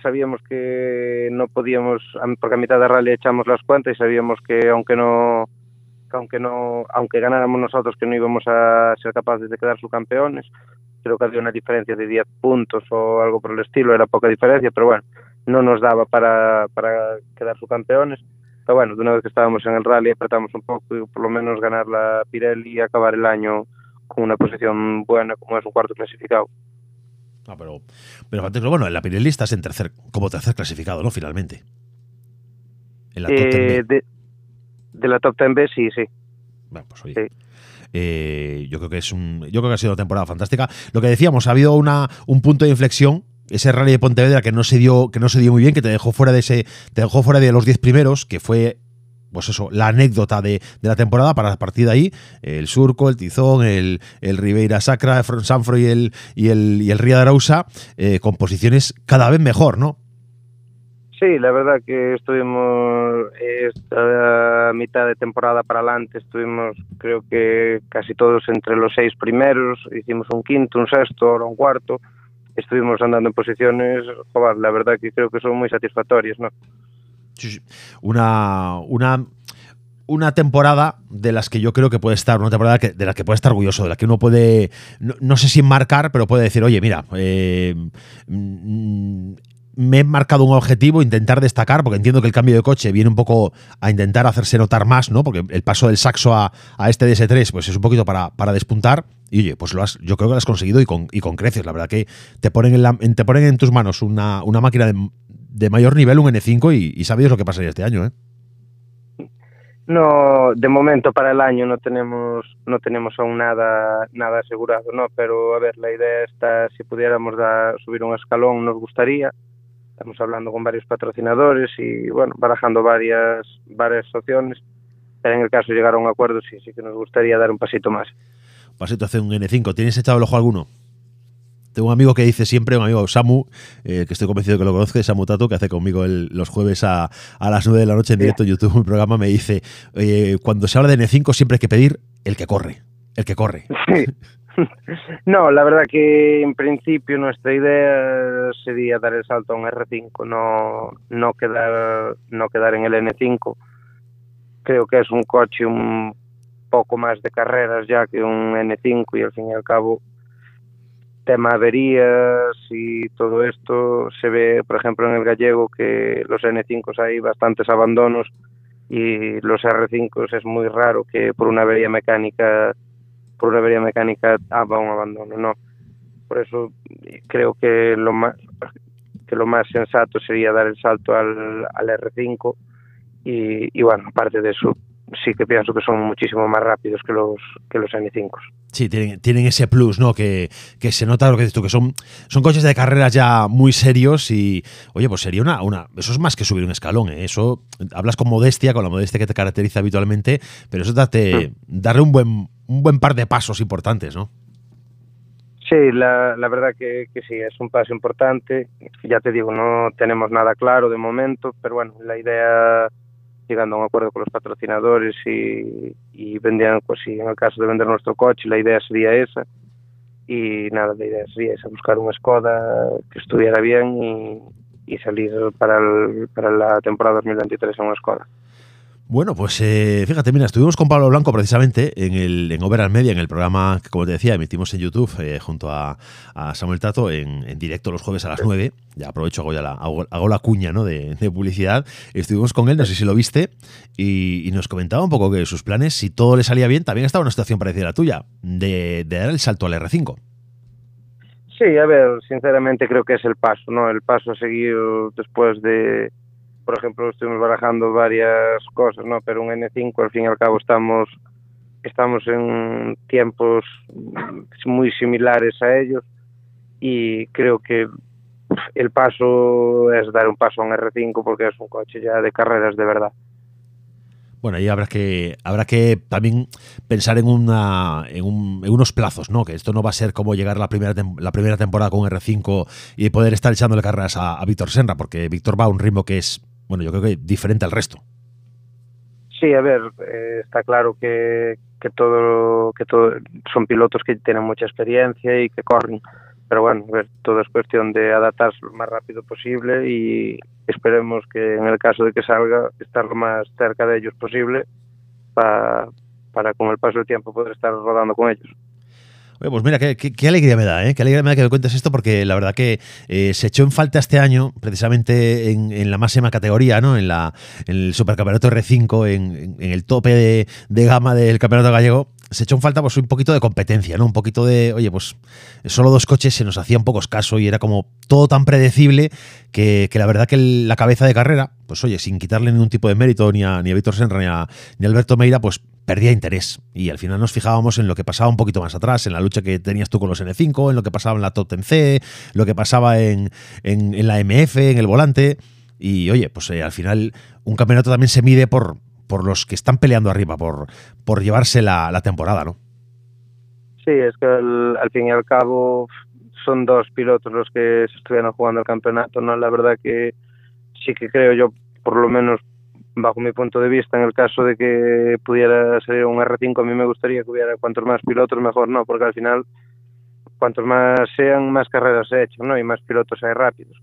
sabíamos que no podíamos, porque a mitad de rally echamos las cuentas y sabíamos que aunque no, que aunque no, aunque ganáramos nosotros, que no íbamos a ser capaces de quedar subcampeones. Creo que había una diferencia de 10 puntos o algo por el estilo, era poca diferencia, pero bueno, no nos daba para, para quedar subcampeones. Pero bueno, de una vez que estábamos en el rally apretamos un poco y por lo menos ganar la Pirelli y acabar el año con una posición buena como es un cuarto clasificado. No, pero, pero bueno, en la Pirelli estás en tercer, como tercer clasificado, ¿no? Finalmente. En la eh, top 10 de, de, la top 10B, sí, sí. Bueno, pues oye. Sí. Eh, yo creo que es un. Yo creo que ha sido una temporada fantástica. Lo que decíamos, ha habido una, un punto de inflexión. Ese rally de Pontevedra que no se dio, que no se dio muy bien, que te dejó fuera de ese, te dejó fuera de los 10 primeros, que fue pues eso, la anécdota de, de, la temporada para partir de ahí, el Surco, el Tizón, el, el Ribeira Sacra, Sanfro y el, y el, y el Ría de Arausa, eh, con posiciones cada vez mejor, ¿no? Sí, la verdad que estuvimos esta mitad de temporada para adelante, estuvimos creo que casi todos entre los seis primeros, hicimos un quinto, un sexto, ahora un cuarto, estuvimos andando en posiciones, joder, la verdad que creo que son muy satisfactorias, ¿no? Una, una, una temporada de las que yo creo que puede estar, una temporada que, de la que puede estar orgulloso, de la que uno puede, no, sé si marcar, pero puede decir, oye, mira, eh, mm, me he marcado un objetivo, intentar destacar, porque entiendo que el cambio de coche viene un poco a intentar hacerse notar más, ¿no? Porque el paso del Saxo a, a este DS3, pues es un poquito para, para despuntar. Y oye, pues lo has, yo creo que lo has conseguido y con, y con creces. La verdad que te ponen en- te ponen en tus manos una, una máquina de, de mayor nivel, un N5, y, y sabéis lo que pasaría este año, ¿eh? No, de momento para el año no tenemos no tenemos aún nada nada asegurado, no, pero a ver, la idea está si pudiéramos dar, subir un escalón nos gustaría. Estamos hablando con varios patrocinadores y bueno, barajando varias varias opciones. Pero en el caso de llegar a un acuerdo sí, sí que nos gustaría dar un pasito más. Pasito hace un N5. ¿Tienes echado el ojo alguno? Tengo un amigo que dice siempre, un amigo Samu, eh, que estoy convencido que lo conoce, Samu Tato, que hace conmigo el- los jueves a, a las 9 de la noche en directo en YouTube, un programa, me dice, eh, cuando se habla de N5 siempre hay que pedir el que corre, el que corre. Sí. No, la verdad que en principio nuestra idea sería dar el salto a un R5, no, no quedar no quedar en el N5. Creo que es un coche un poco más de carreras ya que un N5 y al fin y al cabo tema averías y todo esto se ve, por ejemplo, en el gallego que los N5 hay bastantes abandonos y los R5 es muy raro que por una avería mecánica por una avería mecánica haga un abandono, no. Por eso creo que lo más que lo más sensato sería dar el salto al, al R5 y, y bueno, aparte de eso sí que pienso que son muchísimo más rápidos que los que los N5. Sí, tienen, tienen ese plus, ¿no? Que, que se nota lo que dices tú, que son, son coches de carreras ya muy serios y, oye, pues sería una, una. Eso es más que subir un escalón, ¿eh? Eso hablas con modestia, con la modestia que te caracteriza habitualmente, pero eso date, darle un buen, un buen par de pasos importantes, ¿no? Sí, la, la verdad que, que sí, es un paso importante. Ya te digo, no tenemos nada claro de momento, pero bueno, la idea, llegando a un acuerdo con los patrocinadores y, y vendían, pues si en el caso de vender nuestro coche, la idea sería esa. Y nada, la idea sería esa, buscar un Skoda que estuviera bien y, y salir para, el, para la temporada 2023 en un Skoda. Bueno, pues eh, fíjate, mira, estuvimos con Pablo Blanco precisamente en el en Over al Media, en el programa que, como te decía, emitimos en YouTube eh, junto a, a Samuel Tato en, en directo los jueves a las 9. Ya aprovecho, hago, ya la, hago, hago la cuña ¿no? de, de publicidad. Estuvimos con él, no sé si lo viste, y, y nos comentaba un poco que sus planes, si todo le salía bien, también estaba en una situación parecida a la tuya, de, de dar el salto al R5. Sí, a ver, sinceramente creo que es el paso, ¿no? El paso a seguir después de, por ejemplo, estuvimos barajando varias cosas, ¿no? Pero un N5 al fin y al cabo estamos estamos en tiempos muy similares a ellos y creo que el paso es dar un paso a un R5 porque es un coche ya de carreras de verdad. Bueno, ahí habrá que, habrá que también pensar en, una, en, un- en unos plazos, ¿no? Que esto no va a ser como llegar la primera, la primera temporada con R5 y poder estar echándole carreras a, a Víctor Senra, porque Víctor va a un ritmo que es, bueno, yo creo que diferente al resto. Sí, a ver, eh, está claro que, que todo que todo son pilotos que tienen mucha experiencia y que corren, pero bueno, todo es cuestión de adaptarse lo más rápido posible y esperemos que en el caso de que salga estar lo más cerca de ellos posible para para con el paso del tiempo poder estar rodando con ellos. Pues mira, qué, alegría me da, ¿eh? Qué alegría me da que me cuentes esto, porque la verdad que eh, se echó en falta este año, precisamente en, la máxima categoría, ¿no? En, la, el Supercampeonato R5, en, el tope de, gama del Campeonato Gallego, se echó en falta pues un poquito de competencia, ¿no? Un poquito de, oye, pues solo dos coches se nos hacía un poco escaso y era como todo tan predecible que, la verdad que la cabeza de carrera, pues oye, sin quitarle ningún tipo de mérito ni a, ni a Víctor Senra ni a, ni a Alberto Meira, pues perdía interés. Y al final nos fijábamos en lo que pasaba un poquito más atrás, en la lucha que tenías tú con los N5, en lo que pasaba en la Top 10C, lo que pasaba en, en- la MF, en el volante. Y oye, pues eh, al final un campeonato también se mide por, por los que están peleando arriba, por, por llevarse la, la temporada, ¿no? Sí, es que al fin y al cabo son dos pilotos los que se estuvieron jugando el campeonato, ¿no? La verdad que sí que creo yo, por lo menos bajo mi punto de vista, en el caso de que pudiera salir un R5, a mí me gustaría que hubiera cuantos más pilotos mejor, ¿no? Porque al final cuantos más sean, más carreras se echan, ¿no? Y más pilotos hay rápidos.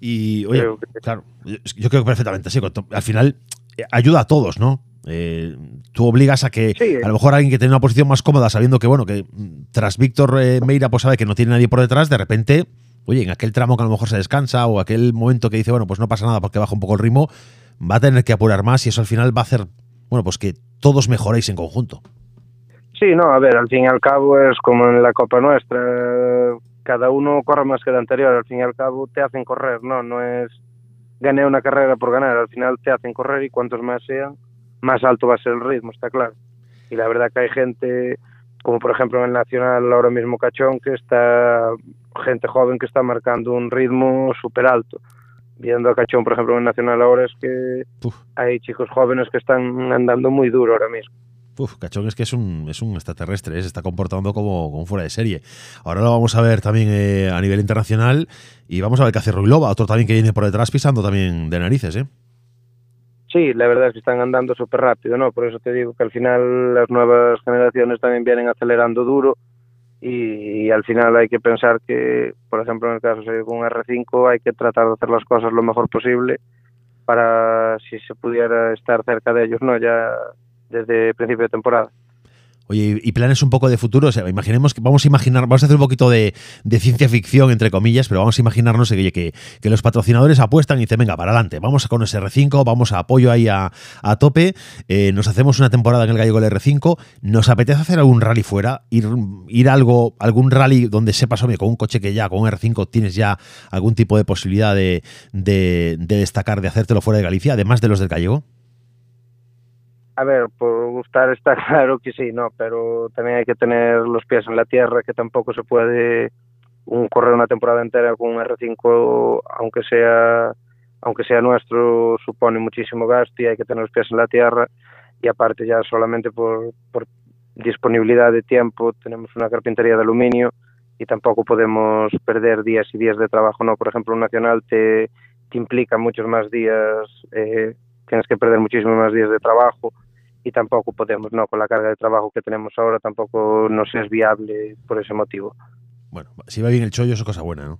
Y, oye, claro, yo creo que perfectamente, sí. Al final eh, ayuda a todos, ¿no? Eh, tú obligas a que a lo mejor alguien que tiene una posición más cómoda, sabiendo que, bueno, que mm, tras Víctor eh, Meira, pues sabe que no tiene nadie por detrás, de repente, oye, en aquel tramo que a lo mejor se descansa o aquel momento que dice, bueno, pues no pasa nada porque baja un poco el ritmo, va a tener que apurar más y eso al final va a hacer, bueno, pues que todos mejoréis en conjunto. Sí, no, a ver, al fin y al cabo es como en la Copa nuestra, cada uno corre más que el anterior, al fin y al cabo te hacen correr, no, no es gané una carrera por ganar, al final te hacen correr y cuantos más sean, más alto va a ser el ritmo, está claro. Y la verdad que hay gente, como por ejemplo en el Nacional ahora mismo Cachón, que está gente joven que está marcando un ritmo súper alto. Viendo a Cachón, por ejemplo, en el Nacional ahora es que hay chicos jóvenes que están andando muy duro ahora mismo. Uf, Cachón es que es un, es un extraterrestre, ¿eh? se está comportando como, como, fuera de serie. Ahora lo vamos a ver también eh, a nivel internacional y vamos a ver qué hace Ruilova, otro también que viene por detrás pisando también de narices, ¿eh? Sí, la verdad es que están andando súper rápido, ¿no? Por eso te digo que al final las nuevas generaciones también vienen acelerando duro y, al final hay que pensar que, por ejemplo, en el caso de un R5 hay que tratar de hacer las cosas lo mejor posible para si se pudiera estar cerca de ellos, ¿no? Ya desde principio de temporada. Oye, y planes un poco de futuro, o sea, imaginemos que vamos a imaginar, vamos a hacer un poquito de, ciencia ficción, entre comillas, pero vamos a imaginarnos que, los patrocinadores apuestan y dicen, venga, para adelante, vamos con ese R5, vamos a apoyo ahí a, tope, eh, nos hacemos una temporada en el Gallego del R5, nos apetece hacer algún rally fuera, ir, ir algo, algún rally donde sepas, hombre, con un coche que ya, con un R5 tienes ya algún tipo de posibilidad de, de, de destacar, de hacértelo fuera de Galicia, además de los del Gallego. A ver, por gustar está claro que sí, no, pero también hay que tener los pies en la tierra, que tampoco se puede un, correr una temporada entera con un R5, aunque sea aunque sea nuestro, supone muchísimo gasto y hay que tener los pies en la tierra. Y aparte ya solamente por, por disponibilidad de tiempo tenemos una carpintería de aluminio y tampoco podemos perder días y días de trabajo, no, por ejemplo, un nacional te, te implica muchos más días eh, tienes que perder muchísimos más días de trabajo y tampoco podemos, no, con la carga de trabajo que tenemos ahora tampoco nos es viable por ese motivo. Bueno, si va bien el chollo, eso es cosa buena, ¿no?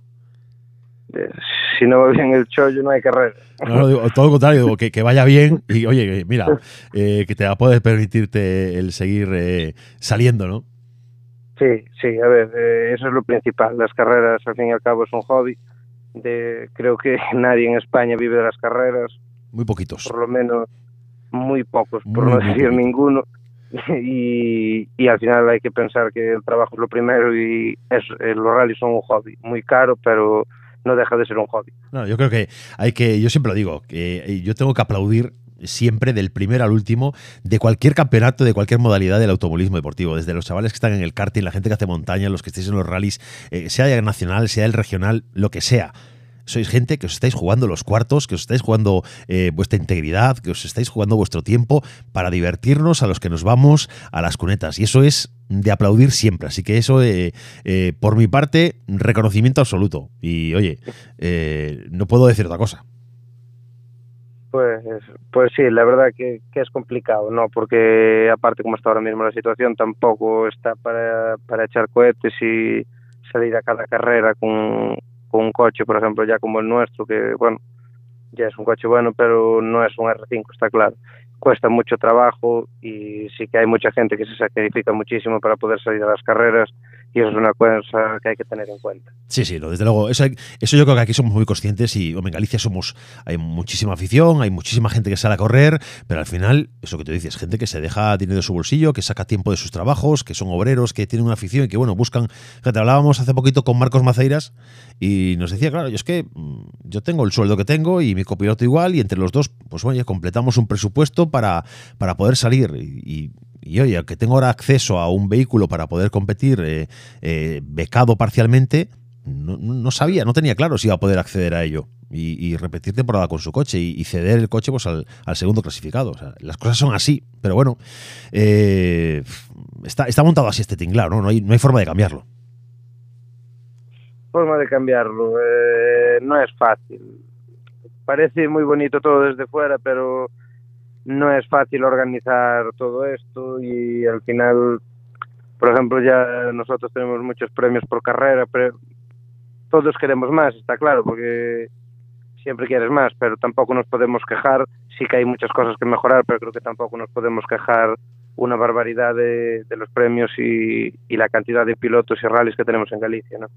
Eh, si no va bien el chollo, no hay carrera. No, digo, todo lo contrario, digo, que, que, vaya bien y, oye, mira, eh, que te poder permitirte el seguir eh, saliendo, ¿no? Sí, sí, a ver, eso es lo principal. Las carreras, al fin y al cabo, es un hobby. De, creo que nadie en España vive de las carreras. Muy poquitos. Por lo menos muy pocos, por no decir ninguno. Y, y, al final hay que pensar que el trabajo es lo primero y es, eh, los rallies son un hobby, muy caro, pero no deja de ser un hobby. No, yo creo que hay que, yo siempre lo digo, que eh, yo tengo que aplaudir siempre del primer al último de cualquier campeonato, de cualquier modalidad del automovilismo deportivo, desde los chavales que están en el karting, la gente que hace montaña, los que estéis en los rallies, eh, sea el nacional, sea el regional, lo que sea sois gente que os estáis jugando los cuartos, que os estáis jugando eh, vuestra integridad, que os estáis jugando vuestro tiempo para divertirnos a los que nos vamos a las cunetas. Y eso es de aplaudir siempre. Así que eso, eh, eh, por mi parte, reconocimiento absoluto. Y oye, no puedo decir otra cosa. Pues, pues sí, la verdad que, es complicado, ¿no? Porque aparte como está ahora mismo la situación, tampoco está para, para echar cohetes y salir a cada carrera con, con un coche, por ejemplo, ya como el nuestro, que bueno, ya es un coche bueno, pero no es un R5, está claro. Cuesta mucho trabajo y sí que hay mucha gente que se sacrifica muchísimo para poder salir a las carreras y eso es una cosa que hay que tener en cuenta. Sí, sí, desde luego. Eso, eso yo creo que aquí somos muy conscientes y en Galicia somos hay muchísima afición, hay muchísima gente que sale a correr, pero al final, eso que te dices, gente que se deja dinero de su bolsillo, que saca tiempo de sus trabajos, que son obreros, que tienen una afición y que, bueno, buscan... Fíjate, hablábamos hace poquito con Marcos Maceiras y nos decía, claro, yo es que mm, yo tengo el sueldo que tengo y mi copiloto igual y entre los dos, pues bueno, ya completamos un presupuesto para, para poder salir y oye, que tengo ahora acceso a un vehículo para poder competir eh, eh, becado parcialmente, no, sabía, no tenía claro si iba a poder acceder a ello y, repetir temporada con su coche y, ceder el coche pues, al, segundo clasificado. las cosas son así, pero bueno, eh, está, está montado así este tinglar, ¿no? No hay, no hay forma de cambiarlo. Forma de cambiarlo, no es fácil. Parece muy bonito todo desde fuera, pero no es fácil organizar todo esto y al final por ejemplo, ya nosotros tenemos muchos premios por carrera, pero todos queremos más, está claro, porque siempre quieres más, pero tampoco nos podemos quejar, sí que hay muchas cosas que mejorar, pero creo que tampoco nos podemos quejar una barbaridad de, los premios y, y, la cantidad de pilotos y rallies que tenemos en Galicia, ¿no?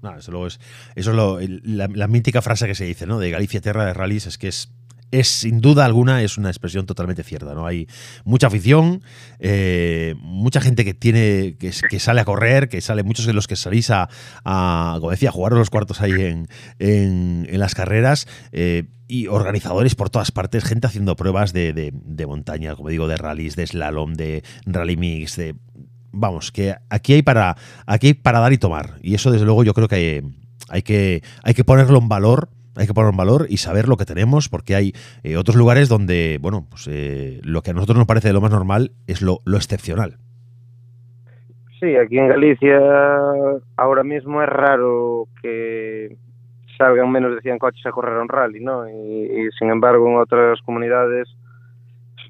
No, eso, luego es, eso es lo, la, la, mítica frase que se dice, ¿no? De Galicia, tierra de rallies, es que es es sin duda alguna es una expresión totalmente cierta. ¿no? Hay mucha afición, eh, mucha gente que tiene que, sale a correr, que sale muchos de los que salís a, a como decía, a jugar los cuartos ahí en, en, las carreras. Eh, y organizadores por todas partes, gente haciendo pruebas de, de, de, montaña, como digo, de rallies, de slalom, de rally mix, de vamos, que aquí hay para aquí hay para dar y tomar. Y eso desde luego yo creo que hay, hay que hay que ponerlo en valor hay que poner en valor y saber lo que tenemos, porque hay eh, otros lugares donde, bueno, pues eh, lo que a nosotros nos parece lo más normal es lo, excepcional. Sí, aquí en Galicia ahora mismo es raro que salgan menos de 100 coches a correr un rally, ¿no? Y, y sin embargo en otras comunidades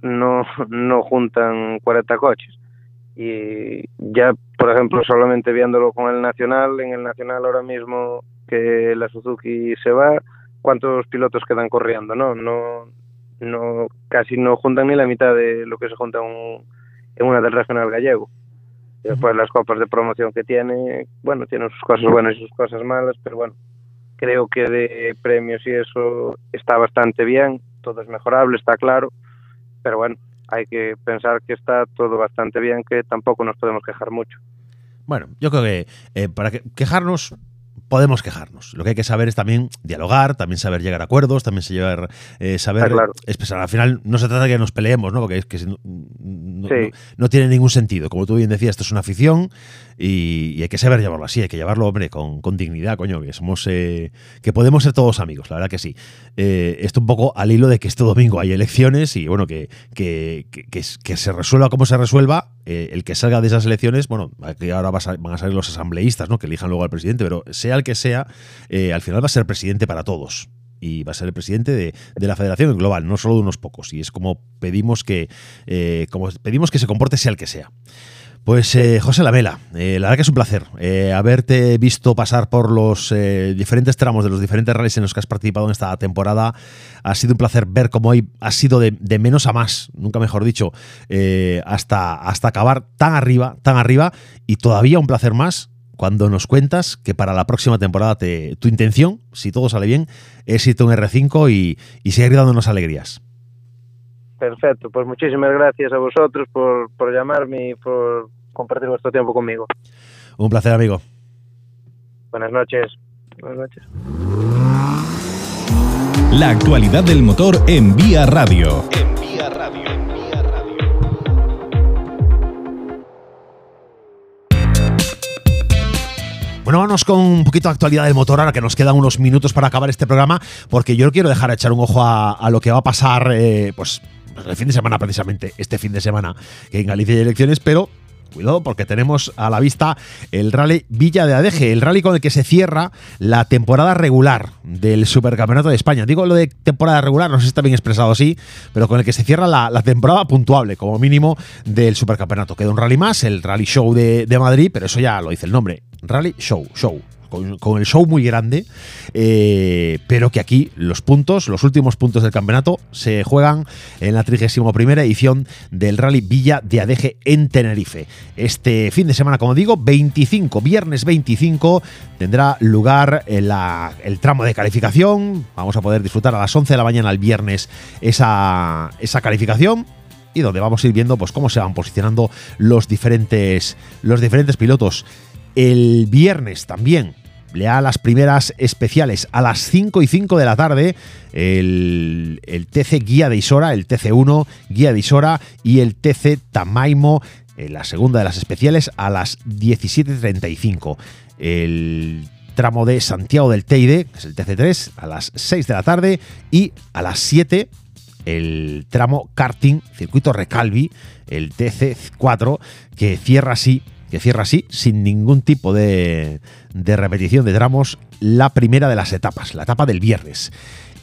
no, no juntan 40 coches. Y ya, por ejemplo, solamente viéndolo con el Nacional, en el Nacional ahora mismo que la Suzuki se va, ¿cuántos pilotos quedan corriendo? No, no, no casi no juntan ni la mitad de lo que se junta un, en una del regional gallego. Y después las copas de promoción que tiene, bueno, tienen sus cosas buenas y sus cosas malas, pero bueno, creo que de premios y eso está bastante bien, todo es mejorable, está claro, pero bueno, hay que pensar que está todo bastante bien, que tampoco nos podemos quejar mucho. Bueno, yo creo que eh, para que quejarnos podemos quejarnos. Lo que hay que saber es también dialogar, también saber llegar a acuerdos, también saber, eh, saber claro. expresar. Al final no se trata de que nos peleemos, ¿no? Porque es que no, no, sí. no, no, tiene ningún sentido. Como tú bien decías, esto es una afición y, hay que saber llevarlo así, hay que llevarlo, hombre, con, con dignidad, coño, que somos eh, que podemos ser todos amigos, la verdad que sí. Eh, esto un poco al hilo de que este domingo hay elecciones y bueno, que, que, que, que se resuelva como se resuelva, eh, el que salga de esas elecciones, bueno, aquí ahora va a, van a salir los asambleístas, ¿no? Que elijan luego al presidente, pero sea el que sea, eh, al final va a ser presidente para todos y va a ser el presidente de, de, la federación global, no solo de unos pocos. Y es como pedimos que, eh, como pedimos que se comporte sea el que sea. Pues eh, José Lamela, eh, la verdad que es un placer eh, haberte visto pasar por los eh, diferentes tramos de los diferentes rallies en los que has participado en esta temporada. Ha sido un placer ver cómo hoy ha sido de, menos a más, nunca mejor dicho, eh, hasta, hasta acabar tan arriba, tan arriba, y todavía un placer más cuando nos cuentas que para la próxima temporada te, tu intención, si todo sale bien, es irte un R5 y, y seguir dándonos alegrías. Perfecto, pues muchísimas gracias a vosotros por, por llamarme y por compartir vuestro tiempo conmigo. Un placer, amigo. Buenas noches. Buenas noches. La actualidad del motor en Vía Radio. En Vía Radio. Bueno, vamos con un poquito de actualidad del motor ahora que nos quedan unos minutos para acabar este programa, porque yo quiero dejar echar un ojo a, a lo que va a pasar, eh, pues, el fin de semana, precisamente, este fin de semana, que en Galicia hay elecciones, pero cuidado porque tenemos a la vista el rally Villa de Adeje, el rally con el que se cierra la temporada regular del Supercampeonato de España. Digo lo de temporada regular, no sé si está bien expresado así, pero con el que se cierra la, temporada puntuable, como mínimo, del Supercampeonato. Queda un rally más, el Rally Show de, de Madrid, pero eso ya lo dice el nombre. Rally Show, Show con, el show muy grande, eh, pero que aquí los puntos, los últimos puntos del campeonato, se juegan en la 31 edición del Rally Villa de Adeje en Tenerife. Este fin de semana, como digo, 25, viernes 25, tendrá lugar la, el tramo de calificación. Vamos a poder disfrutar a las 11 de la mañana el viernes esa, esa calificación y donde vamos a ir viendo pues cómo se van posicionando los diferentes los diferentes pilotos. El viernes también da las primeras especiales a las 5 y 5 de la tarde. El, el TC Guía de Isora, el TC1 Guía de Isora y el TC Tamaimo, en la segunda de las especiales, a las 17.35. El tramo de Santiago del Teide, que es el TC3, a las 6 de la tarde y a las 7 el tramo karting, circuito Recalvi, el TC4, que cierra así que cierra así, sin ningún tipo de, de, repetición de tramos, la primera de las etapas, la etapa del viernes.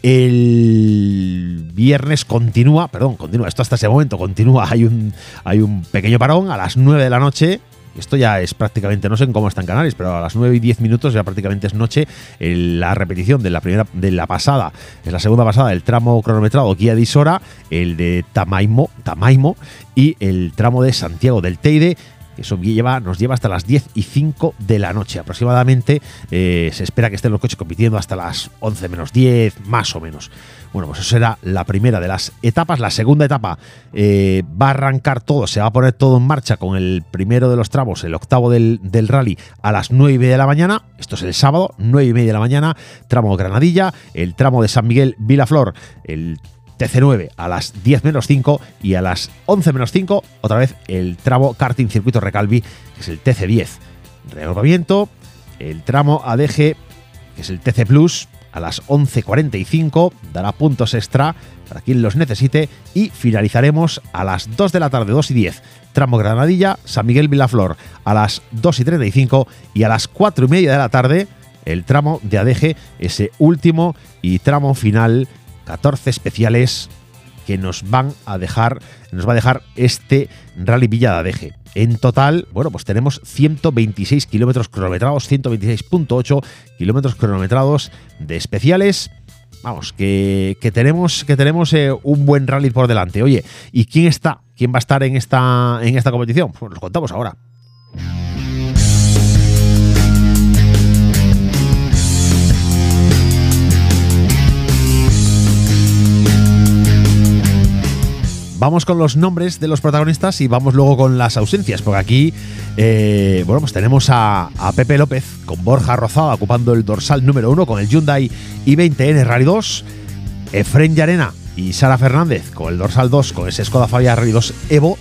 El viernes continúa, perdón, continúa, esto hasta ese momento continúa, hay un, hay un pequeño parón a las 9 de la noche, Esto ya es prácticamente, no sé cómo está en Canarias, pero a las 9 y 10 minutos ya prácticamente es noche. La repetición de la primera, de la pasada, es la segunda pasada, el tramo cronometrado Guía de Isora, el de Tamaimo, Tamaimo y el tramo de Santiago del Teide. Eso nos lleva hasta las 10 y 5 de la noche aproximadamente. Eh, se espera que estén los coches compitiendo hasta las 11 menos 10, más o menos. Bueno, pues eso será la primera de las etapas. La segunda etapa eh, va a arrancar todo, se va a poner todo en marcha con el primero de los tramos, el octavo del, del rally, a las 9 y media de la mañana. Esto es el sábado, 9 y media de la mañana. Tramo Granadilla, el tramo de San Miguel Vilaflor, el TC9 a las 10 menos 5 y a las 11 menos 5, otra vez el tramo karting circuito Recalvi, que es el TC10. Reagrupamiento, el tramo ADG, que es el TC Plus, a las 11.45, dará puntos extra para quien los necesite y finalizaremos a las 2 de la tarde, 2 y 10, tramo Granadilla, San Miguel Vilaflor, a las 2 y 35 y a las 4 y media de la tarde, el tramo de ADG, ese último y tramo final 14 especiales que nos van a dejar, nos va a dejar este Rally Villa de Adeje. En total, bueno, pues tenemos 126 kilómetros cronometrados, 126.8 kilómetros cronometrados de especiales. Vamos, que, que tenemos, que tenemos eh, un buen rally por delante. Oye, ¿y quién está? ¿Quién va a estar en esta, en esta competición? Pues los contamos ahora. Vamos con los nombres de los protagonistas y vamos luego con las ausencias, porque aquí, eh, bueno, pues tenemos a, Pepe López con Borja Rozada ocupando el dorsal número uno con el Hyundai i20N Rally 2, Efren Llarena y Sara Fernández con el dorsal 2 con ese Skoda Fabia Rally 2 Evo.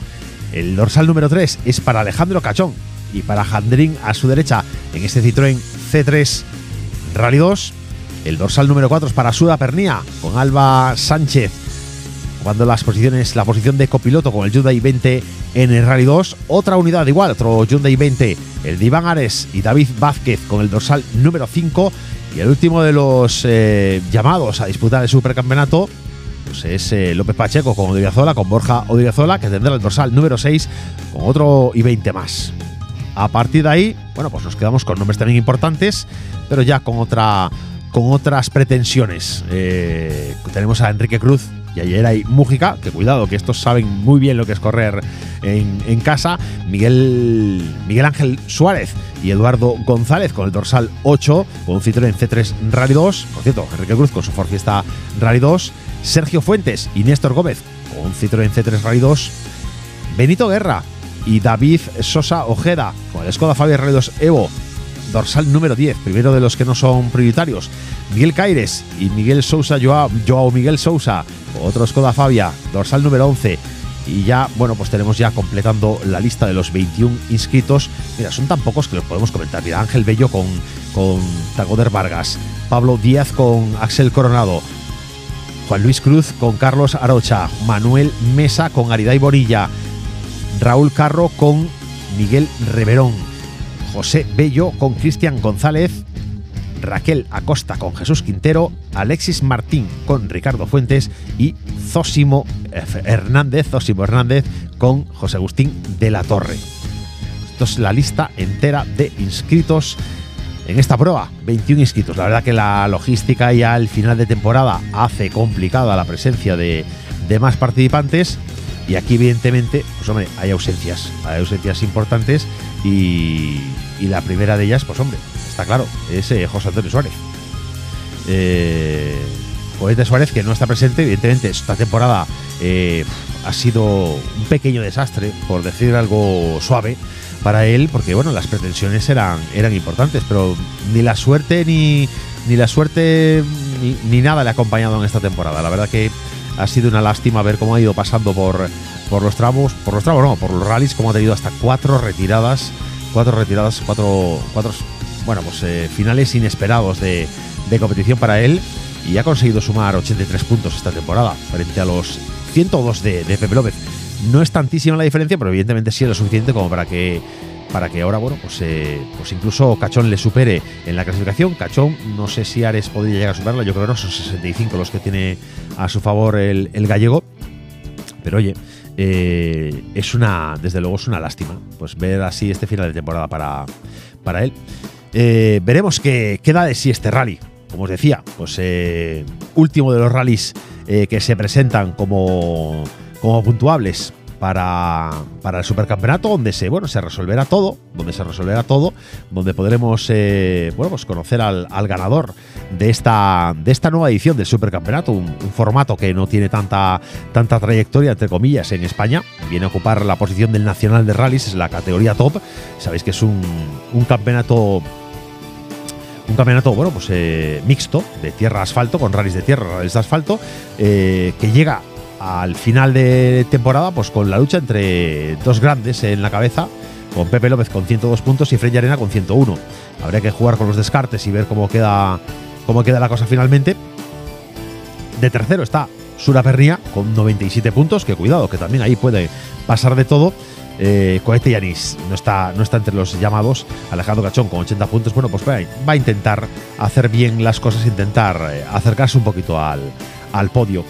El dorsal número 3 es para Alejandro Cachón y para Jandrín a su derecha en este Citroën C3 Rally 2. El dorsal número 4 es para Suda Pernía con Alba Sánchez cuando las posiciones, la posición de copiloto con el Hyundai 20 en el Rally 2, otra unidad igual, otro Hyundai 20, el de Iván Ares y David Vázquez con el dorsal número 5 y el último de los eh, llamados a disputar el supercampeonato pues es eh, López Pacheco con Odriozola, con Borja Odriozola, que tendrá el dorsal número 6 con otro i20 más. A partir de ahí, bueno, pues nos quedamos con nombres también importantes, pero ya con otra con otras pretensiones. Eh, tenemos a Enrique Cruz y ayer hay Mújica, que cuidado, que estos saben muy bien lo que es correr en, en casa. Miguel, Miguel Ángel Suárez y Eduardo González con el dorsal 8, con un Citroën C3 Rally 2. Por cierto, Enrique Cruz con su Ford Fiesta Rally 2. Sergio Fuentes y Néstor Gómez con un Citroën C3 Rally 2. Benito Guerra y David Sosa Ojeda con el Skoda Fabia Rally 2 Evo dorsal número 10, primero de los que no son prioritarios. Miguel Caires y Miguel Sousa, Joao, Joao Miguel Sousa, otro Skoda Fabia, dorsal número 11. Y ya, bueno, pues tenemos ya completando la lista de los 21 inscritos. Mira, son tan pocos que los podemos comentar. Mira, Ángel Bello con, con Tagoder Vargas, Pablo Díaz con Axel Coronado, Juan Luis Cruz con Carlos Arocha, Manuel Mesa con Ariday Bonilla, Raúl Carro con Miguel Reverón, José Bello con Cristian González, Raquel Acosta con Jesús Quintero, Alexis Martín con Ricardo Fuentes y Zósimo Hernández, Hernández con José Agustín de la Torre. Esto es la lista entera de inscritos en esta prueba. 21 inscritos. La verdad que la logística ya al final de temporada hace complicada la presencia de, de más participantes. Y aquí, evidentemente, pues hombre, hay ausencias. Hay ausencias importantes. Y, y la primera de ellas, pues hombre, está claro, es eh, José Antonio Suárez. Eh, Suárez, que no está presente, evidentemente, esta temporada eh, ha sido un pequeño desastre, por decir algo suave, para él, porque bueno, las pretensiones eran, eran importantes, pero ni la suerte ni, ni la suerte ni, ni nada le ha acompañado en esta temporada. La verdad que ha sido una lástima ver cómo ha ido pasando por, por los tramos, por los tramos no, por los rallies, cómo ha tenido hasta cuatro retiradas, cuatro retiradas, cuatro, cuatro bueno, pues eh, finales inesperados de, de competición para él y ha conseguido sumar 83 puntos esta temporada frente a los 102 de, de Pepe López. No es tantísima la diferencia, pero evidentemente sí es lo suficiente como para que para que ahora, bueno, pues, eh, pues incluso Cachón le supere en la clasificación. Cachón, no sé si Ares podría llegar a superarla, yo creo que no, son 65 los que tiene a su favor el, gallego. Pero oye, eh, es una, desde luego es una lástima, pues ver así este final de temporada para, para él. Eh, veremos qué queda de sí este rally. Como os decía, pues eh, último de los rallies que se presentan como, como puntuables para, para el supercampeonato, donde se, bueno, se resolverá todo, donde se resolverá todo, donde podremos eh, bueno, pues conocer al, al ganador de esta, de esta nueva edición del supercampeonato, un, un formato que no tiene tanta, tanta trayectoria, entre comillas, en España. Viene a ocupar la posición del Nacional de Rallys, es la categoría top. Sabéis que es un, un campeonato un campeonato, bueno, pues eh, mixto, de tierra asfalto, con rallies de tierra, rallies de asfalto, eh, que llega al final de temporada, pues con la lucha entre dos grandes en la cabeza, con Pepe López con 102 puntos y Freddy Arena con 101. Habría que jugar con los descartes y ver cómo queda, cómo queda la cosa finalmente. De tercero está Sura Pernia con 97 puntos, que cuidado, que también ahí puede pasar de todo. Eh, Cohete Yanis no está, no está entre los llamados. Alejandro Cachón con 80 puntos. Bueno, pues va, a intentar hacer bien las cosas, intentar eh, acercarse un poquito al, al podio.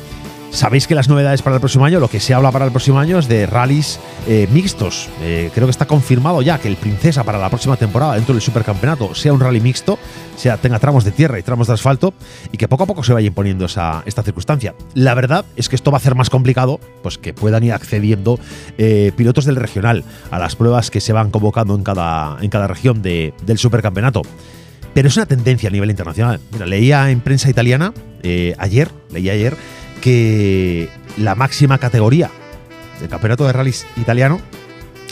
Sabéis que las novedades para el próximo año, lo que se habla para el próximo año es de rallies eh, mixtos. Eh, creo que está confirmado ya que el Princesa para la próxima temporada dentro del supercampeonato sea un rally mixto, sea tenga tramos de tierra y tramos de asfalto y que poco a poco se vaya imponiendo esa, esta circunstancia. La verdad es que esto va a hacer más complicado pues que puedan ir accediendo eh, pilotos del regional a las pruebas que se van convocando en cada, en cada región de, del supercampeonato. Pero es una tendencia a nivel internacional. Mira, leía en prensa italiana ayer, leía ayer que la máxima categoría del campeonato de rallies italiano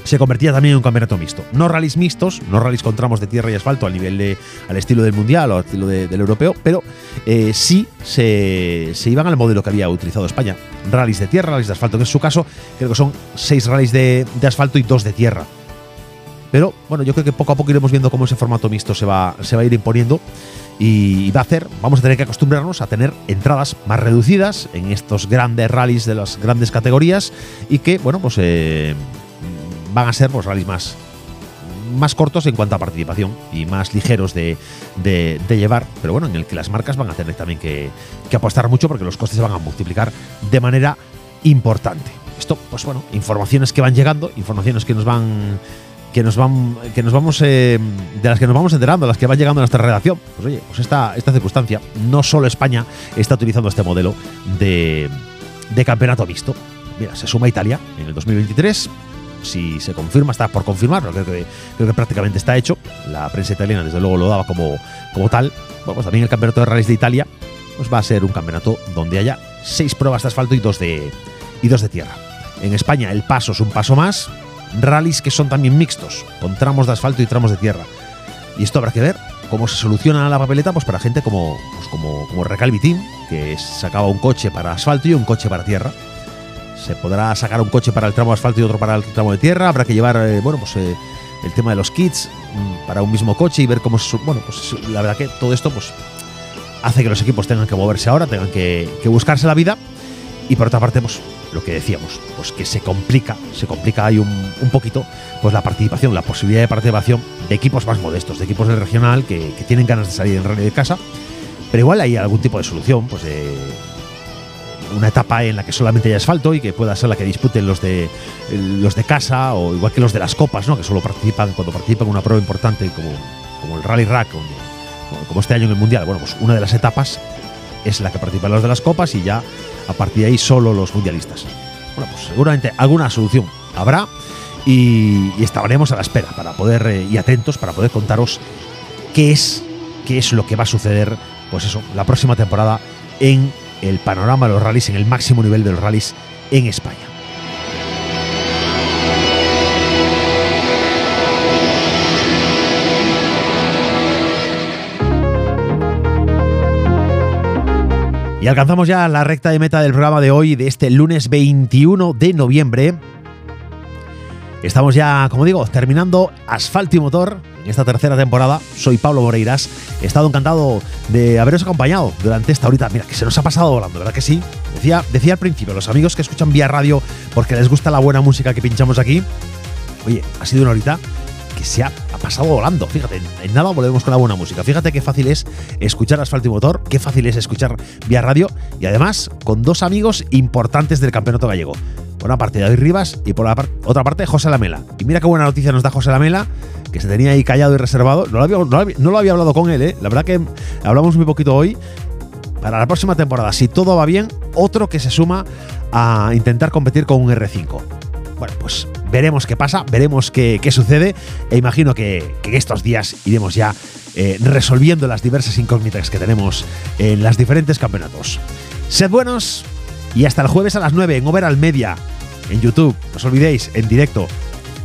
se convertía también en un campeonato mixto. No rallies mixtos, no rallies con tramos de tierra y asfalto al nivel de, al estilo del mundial o al estilo de- del europeo, pero eh, sí se, se iban al modelo que había utilizado España. Rallies de tierra, rallies de asfalto, que en su caso creo que son seis rallies de, de asfalto y dos de tierra. Pero bueno, yo creo que poco a poco iremos viendo cómo ese formato mixto se va, se va a ir imponiendo y va a hacer, vamos a tener que acostumbrarnos a tener entradas más reducidas en estos grandes rallies de las grandes categorías y que, bueno, pues eh, van a ser pues, rallies más, más cortos en cuanto a participación y más ligeros de, de- llevar, pero bueno, en el que las marcas van a tener también que, que apostar mucho porque los costes se van a multiplicar de manera importante. Esto, pues bueno, informaciones que van llegando, informaciones que nos van que nos van que nos vamos eh, de las que nos vamos enterando, las que van llegando a nuestra redacción. Pues oye, pues esta, esta circunstancia, no solo España está utilizando este modelo de, de campeonato mixto. Mira, se suma Italia en el 2023. Si se confirma, está por confirmar, pero creo que, creo prácticamente está hecho. La prensa italiana, desde luego, lo daba como, como tal. Bueno, pues también el campeonato de rallies de Italia pues va a ser un campeonato donde haya seis pruebas de asfalto y dos de, y dos de tierra. En España el paso es un paso más, rallies que son también mixtos, con tramos de asfalto y tramos de tierra. Y esto habrá que ver cómo se soluciona la papeleta pues para gente como, pues como, como que sacaba un coche para asfalto y un coche para tierra. Se podrá sacar un coche para el tramo de asfalto y otro para el tramo de tierra. Habrá que llevar, eh, bueno, pues eh, el tema de los kits mm, para un mismo coche y ver cómo es. Bueno, pues la verdad que todo esto, pues hace que los equipos tengan que moverse ahora, tengan que, que buscarse la vida. Y por otra parte, pues lo que decíamos, pues que se complica, se complica ahí un, un poquito, pues la participación, la posibilidad de participación de equipos más modestos, de equipos del regional que, que tienen ganas de salir en rally de casa. Pero igual hay algún tipo de solución, pues de una etapa en la que solamente hay asfalto y que pueda ser la que disputen los de los de casa o igual que los de las copas, ¿no? Que solo participan cuando participan en una prueba importante como, como el Rally Rack como- como este año en el Mundial. Bueno, pues una de las etapas es la que participan los de las copas y ya a partir de ahí solo los mundialistas. Bueno, pues seguramente alguna solución habrá y, estaremos a la espera para poder eh, y atentos para poder contaros qué es qué es lo que va a suceder, pues eso, la próxima temporada en el panorama de los rallies, en el máximo nivel de los rallies en España. Y alcanzamos ya la recta de meta del programa de hoy, de este lunes 21 de noviembre. Estamos ya, como digo, terminando Asfalto y Motor en esta tercera temporada. Soy Pablo Moreiras. He estado encantado de haberos acompañado durante esta horita. Mira, que se nos ha pasado volando, ¿verdad que sí? Decía, decía al principio, los amigos que escuchan vía radio porque les gusta la buena música que pinchamos aquí. Oye, ha sido una horita que se ha, pasado volando. Fíjate, en, nada volvemos con la buena música. Fíjate qué fácil es escuchar Asfalto y Motor, qué fácil es escuchar vía radio y además con dos amigos importantes del campeonato gallego. Por una parte David Rivas y por la otra parte José Lamela. Y mira qué buena noticia nos da José Lamela, que se tenía ahí callado y reservado. No lo había, no lo había- no lo había hablado con él, ¿eh? La verdad que hablamos muy poquito hoy. Para la próxima temporada, si todo va bien, otro que se suma a intentar competir con un R5. Bueno, pues veremos qué pasa, veremos qué, qué sucede e imagino que, que estos días iremos ya eh, resolviendo las diversas incógnitas que tenemos en las diferentes campeonatos. Sed buenos y hasta el jueves a las 9 en Overall Media, en YouTube, no os olvidéis, en directo,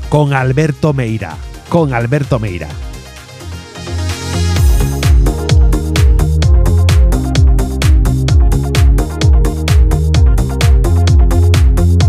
con Alberto Meira. Con Alberto Meira.